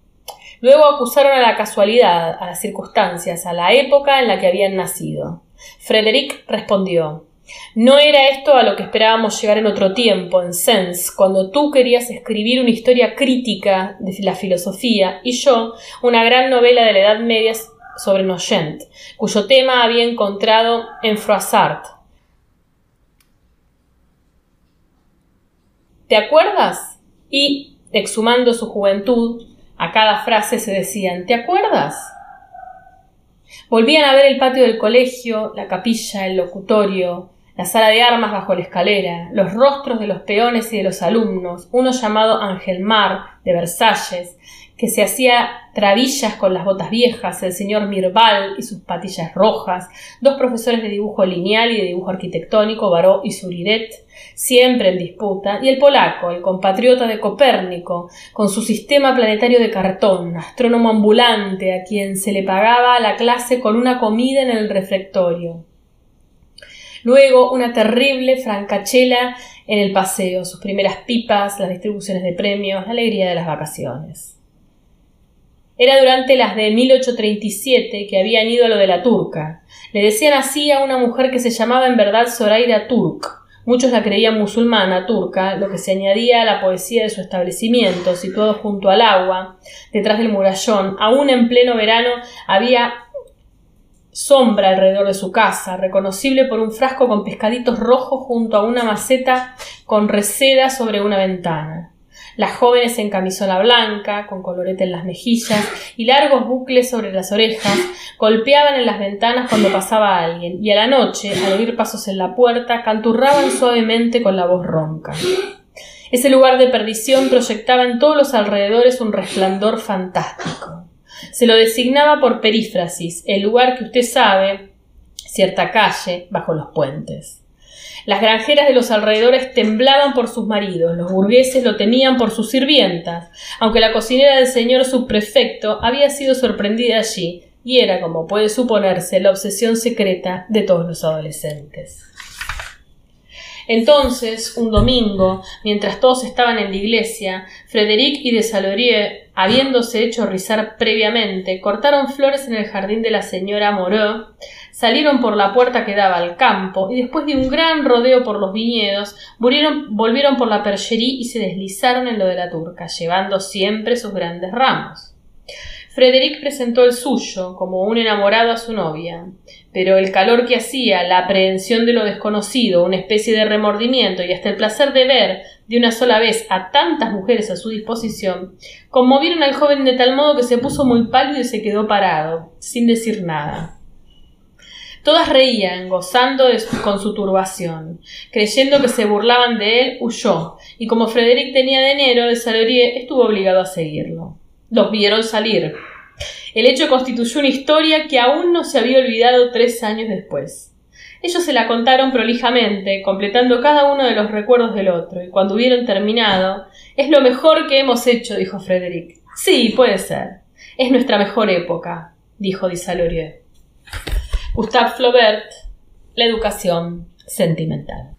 [SPEAKER 2] Luego acusaron a la casualidad, a las circunstancias, a la época en la que habían nacido. Frederick respondió No era esto a lo que esperábamos llegar en otro tiempo, en Sens, cuando tú querías escribir una historia crítica de la filosofía y yo una gran novela de la Edad Media sobre Nogent, cuyo tema había encontrado en Froissart. ¿Te acuerdas? Y, exhumando su juventud, a cada frase se decían ¿Te acuerdas? Volvían a ver el patio del colegio, la capilla, el locutorio, la sala de armas bajo la escalera, los rostros de los peones y de los alumnos, uno llamado Angelmar, de Versalles, que se hacía trabillas con las botas viejas, el señor Mirval y sus patillas rojas, dos profesores de dibujo lineal y de dibujo arquitectónico, Baró y Suriret, siempre en disputa, y el polaco, el compatriota de Copérnico, con su sistema planetario de cartón, astrónomo ambulante, a quien se le pagaba la clase con una comida en el refectorio. Luego una terrible francachela en el paseo, sus primeras pipas, las distribuciones de premios, la alegría de las vacaciones. Era durante las de 1837 que habían ido a lo de la turca. Le decían así a una mujer que se llamaba en verdad Zoraida Turk. Muchos la creían musulmana, turca, lo que se añadía a la poesía de su establecimiento, situado junto al agua, detrás del murallón. Aún en pleno verano había sombra alrededor de su casa, reconocible por un frasco con pescaditos rojos junto a una maceta con reseda sobre una ventana. Las jóvenes en camisola blanca, con colorete en las mejillas y largos bucles sobre las orejas, golpeaban en las ventanas cuando pasaba alguien, y a la noche, al oír pasos en la puerta, canturraban suavemente con la voz ronca. Ese lugar de perdición proyectaba en todos los alrededores un resplandor fantástico. Se lo designaba por perífrasis, el lugar que usted sabe, cierta calle, bajo los puentes. Las granjeras de los alrededores temblaban por sus maridos, los burgueses lo tenían por sus sirvientas, aunque la cocinera del señor subprefecto había sido sorprendida allí, y era, como puede suponerse, la obsesión secreta de todos los adolescentes. Entonces, un domingo, mientras todos estaban en la iglesia, Frederic y de Salorier, habiéndose hecho rizar previamente, cortaron flores en el jardín de la señora Moreau, salieron por la puerta que daba al campo y después de un gran rodeo por los viñedos volvieron por la percherí y se deslizaron en lo de la turca, llevando siempre sus grandes ramos. Frederic presentó el suyo, como un enamorado a su novia, pero el calor que hacía, la aprehensión de lo desconocido, una especie de remordimiento y hasta el placer de ver de una sola vez a tantas mujeres a su disposición, conmovieron al joven de tal modo que se puso muy pálido y se quedó parado, sin decir nada. Todas reían, gozando con su turbación. Creyendo que se burlaban de él, huyó, y como Frederic tenía dinero de Salorier, estuvo obligado a seguirlo. Los vieron salir. El hecho constituyó una historia que aún no se había olvidado tres años después. Ellos se la contaron prolijamente, completando cada uno de los recuerdos del otro, y cuando hubieron terminado, es lo mejor que hemos hecho, dijo Frederic. Sí, puede ser.
[SPEAKER 5] Es nuestra mejor época, dijo Disalorieux. Gustave Flaubert, la educación sentimental.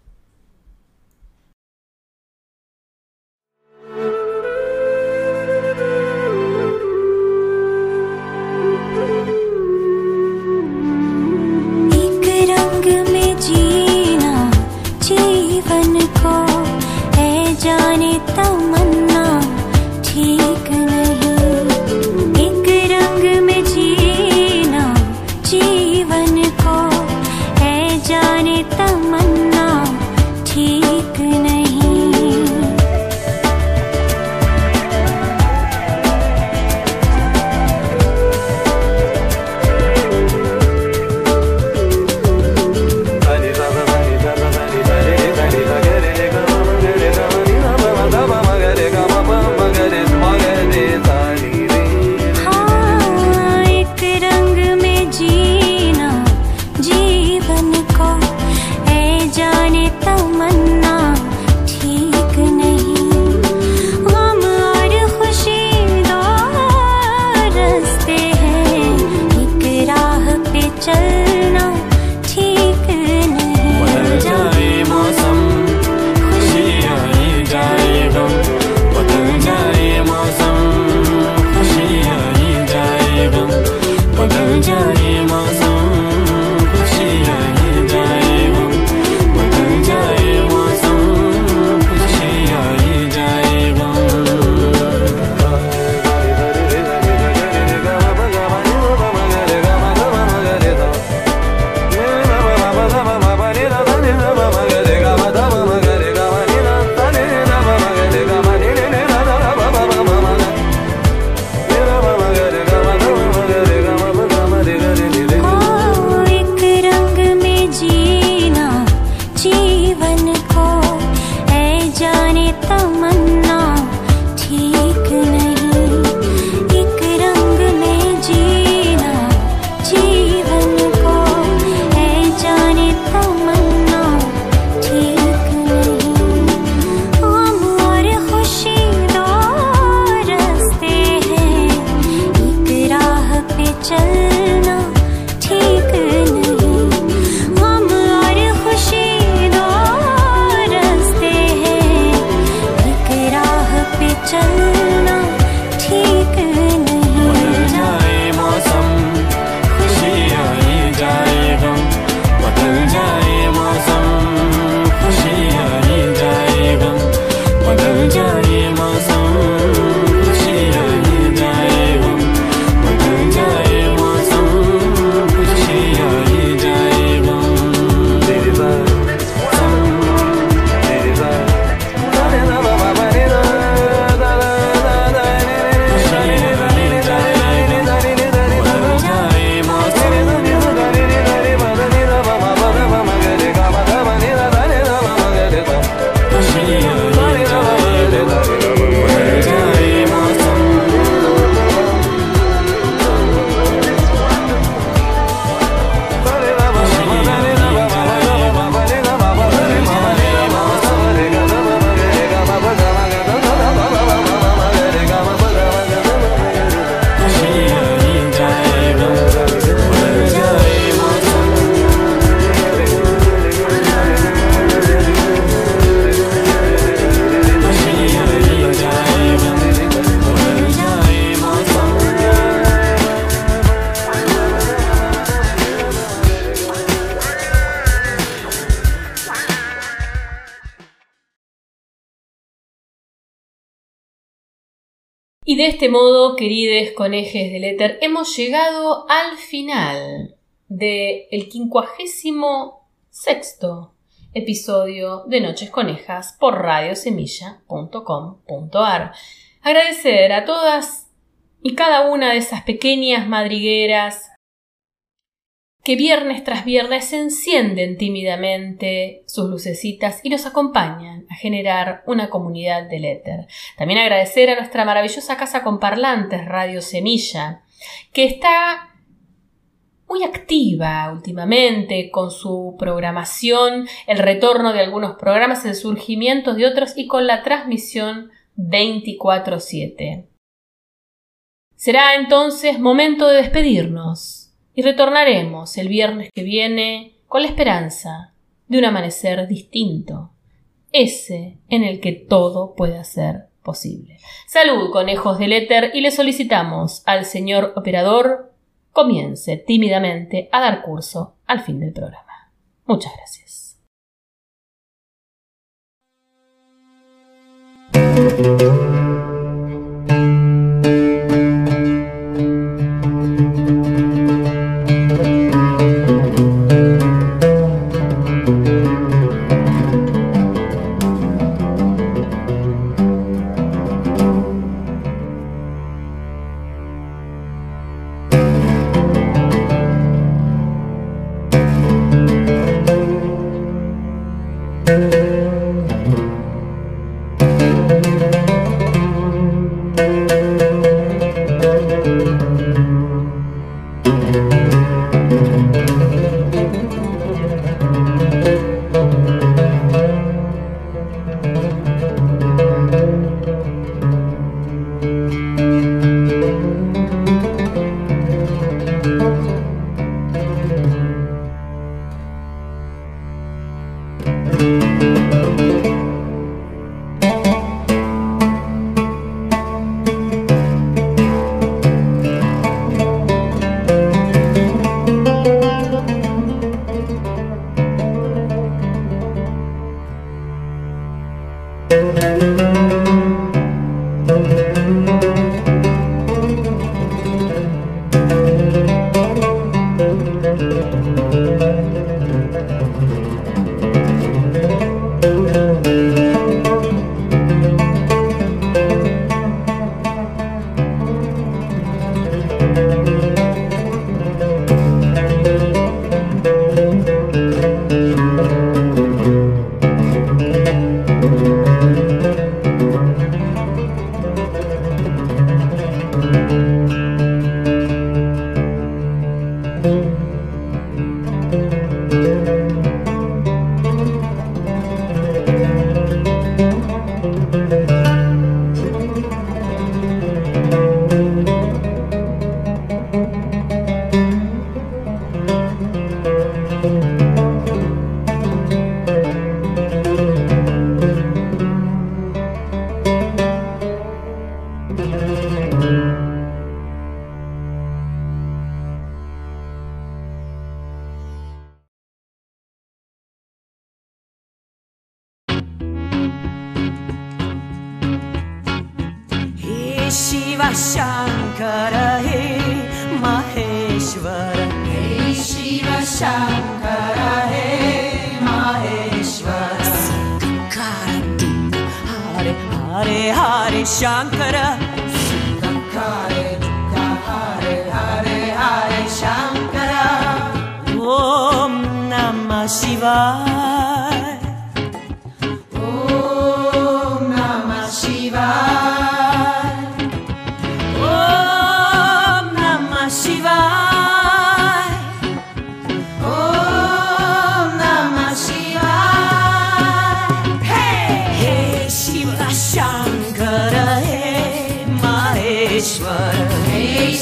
[SPEAKER 5] De este modo, querides conejes del éter, hemos llegado al final de el quincuagésimo sexto episodio de Noches Conejas por radiosemilla.com.ar. Agradecer a todas y cada una de esas pequeñas madrigueras que viernes tras viernes encienden tímidamente sus lucecitas y nos acompañan a generar una comunidad del éter. También agradecer a nuestra maravillosa casa con parlantes, Radio Semilla, que está muy activa últimamente con su programación, el retorno de algunos programas, el surgimiento de otros y con la transmisión 24/7.
[SPEAKER 2] Será entonces momento de despedirnos y retornaremos el viernes que viene con la esperanza de un amanecer distinto, ese en el que todo pueda ser posible. Salud, conejos del éter, y le solicitamos al señor operador comience tímidamente a dar curso al fin del programa. Muchas gracias.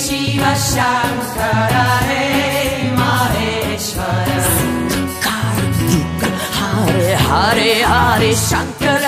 [SPEAKER 3] Shiv शङ्कर हरे हरे हरे शङ्कर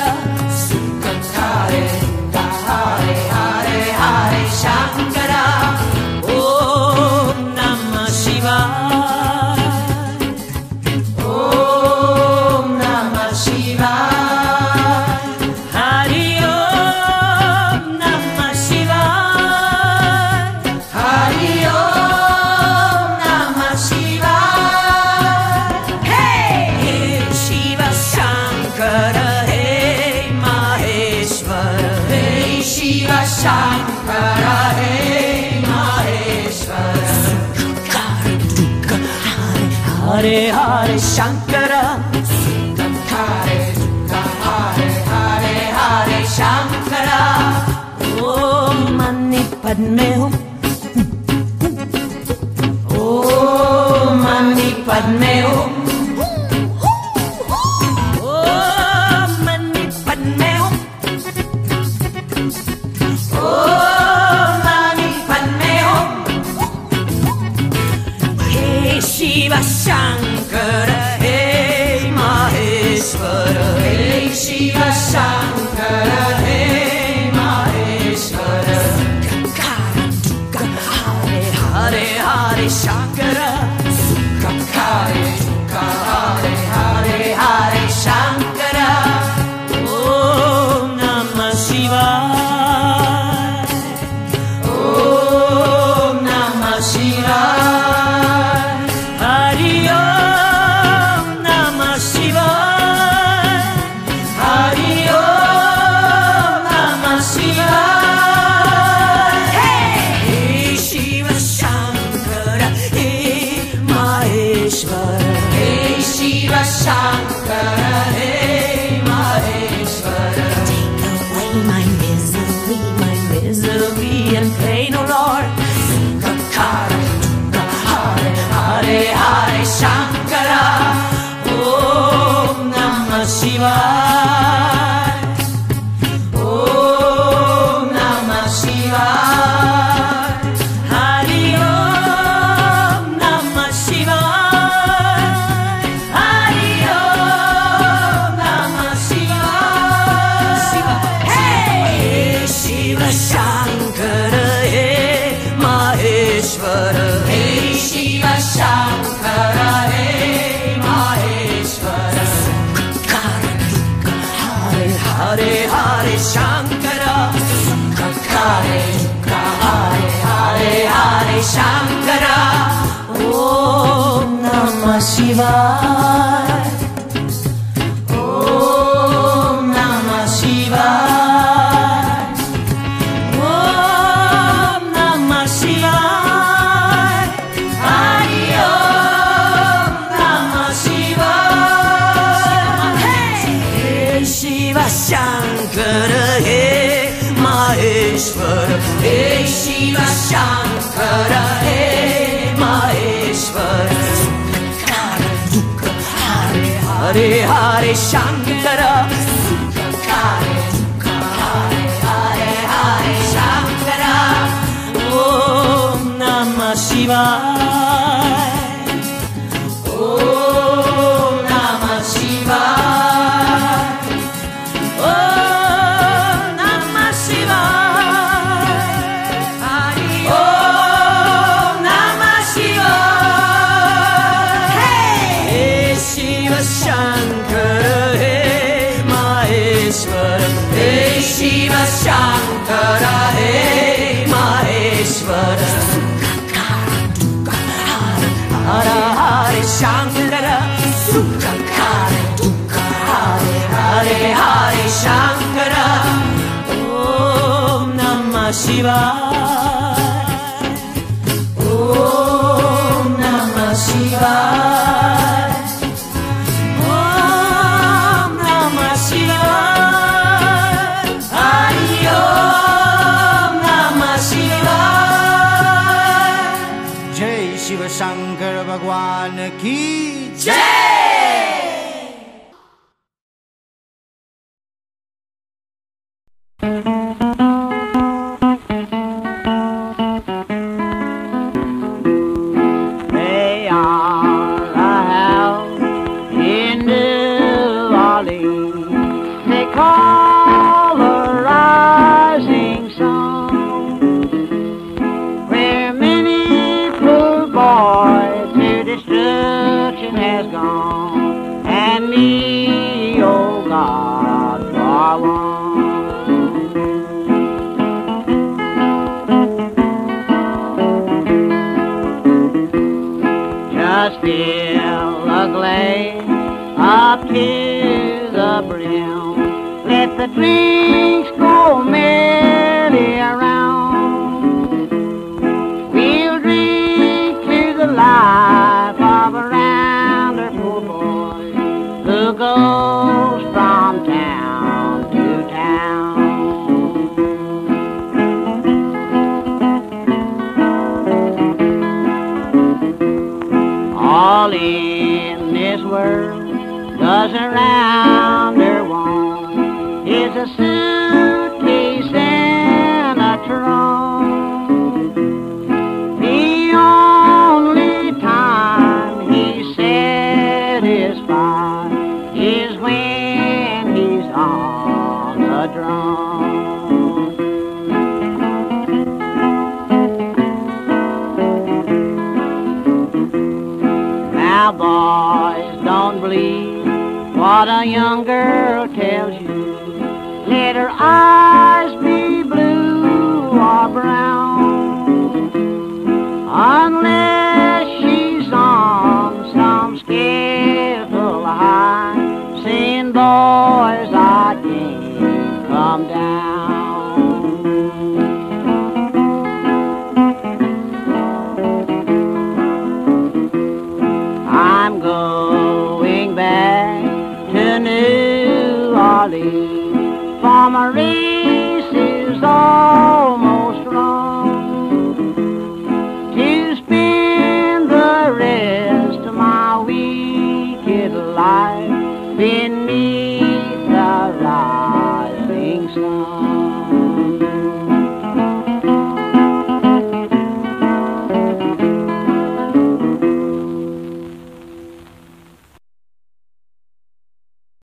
[SPEAKER 3] हरे शाङ्गरा हरे हरे शाङ्गरा ॐ नम शिवा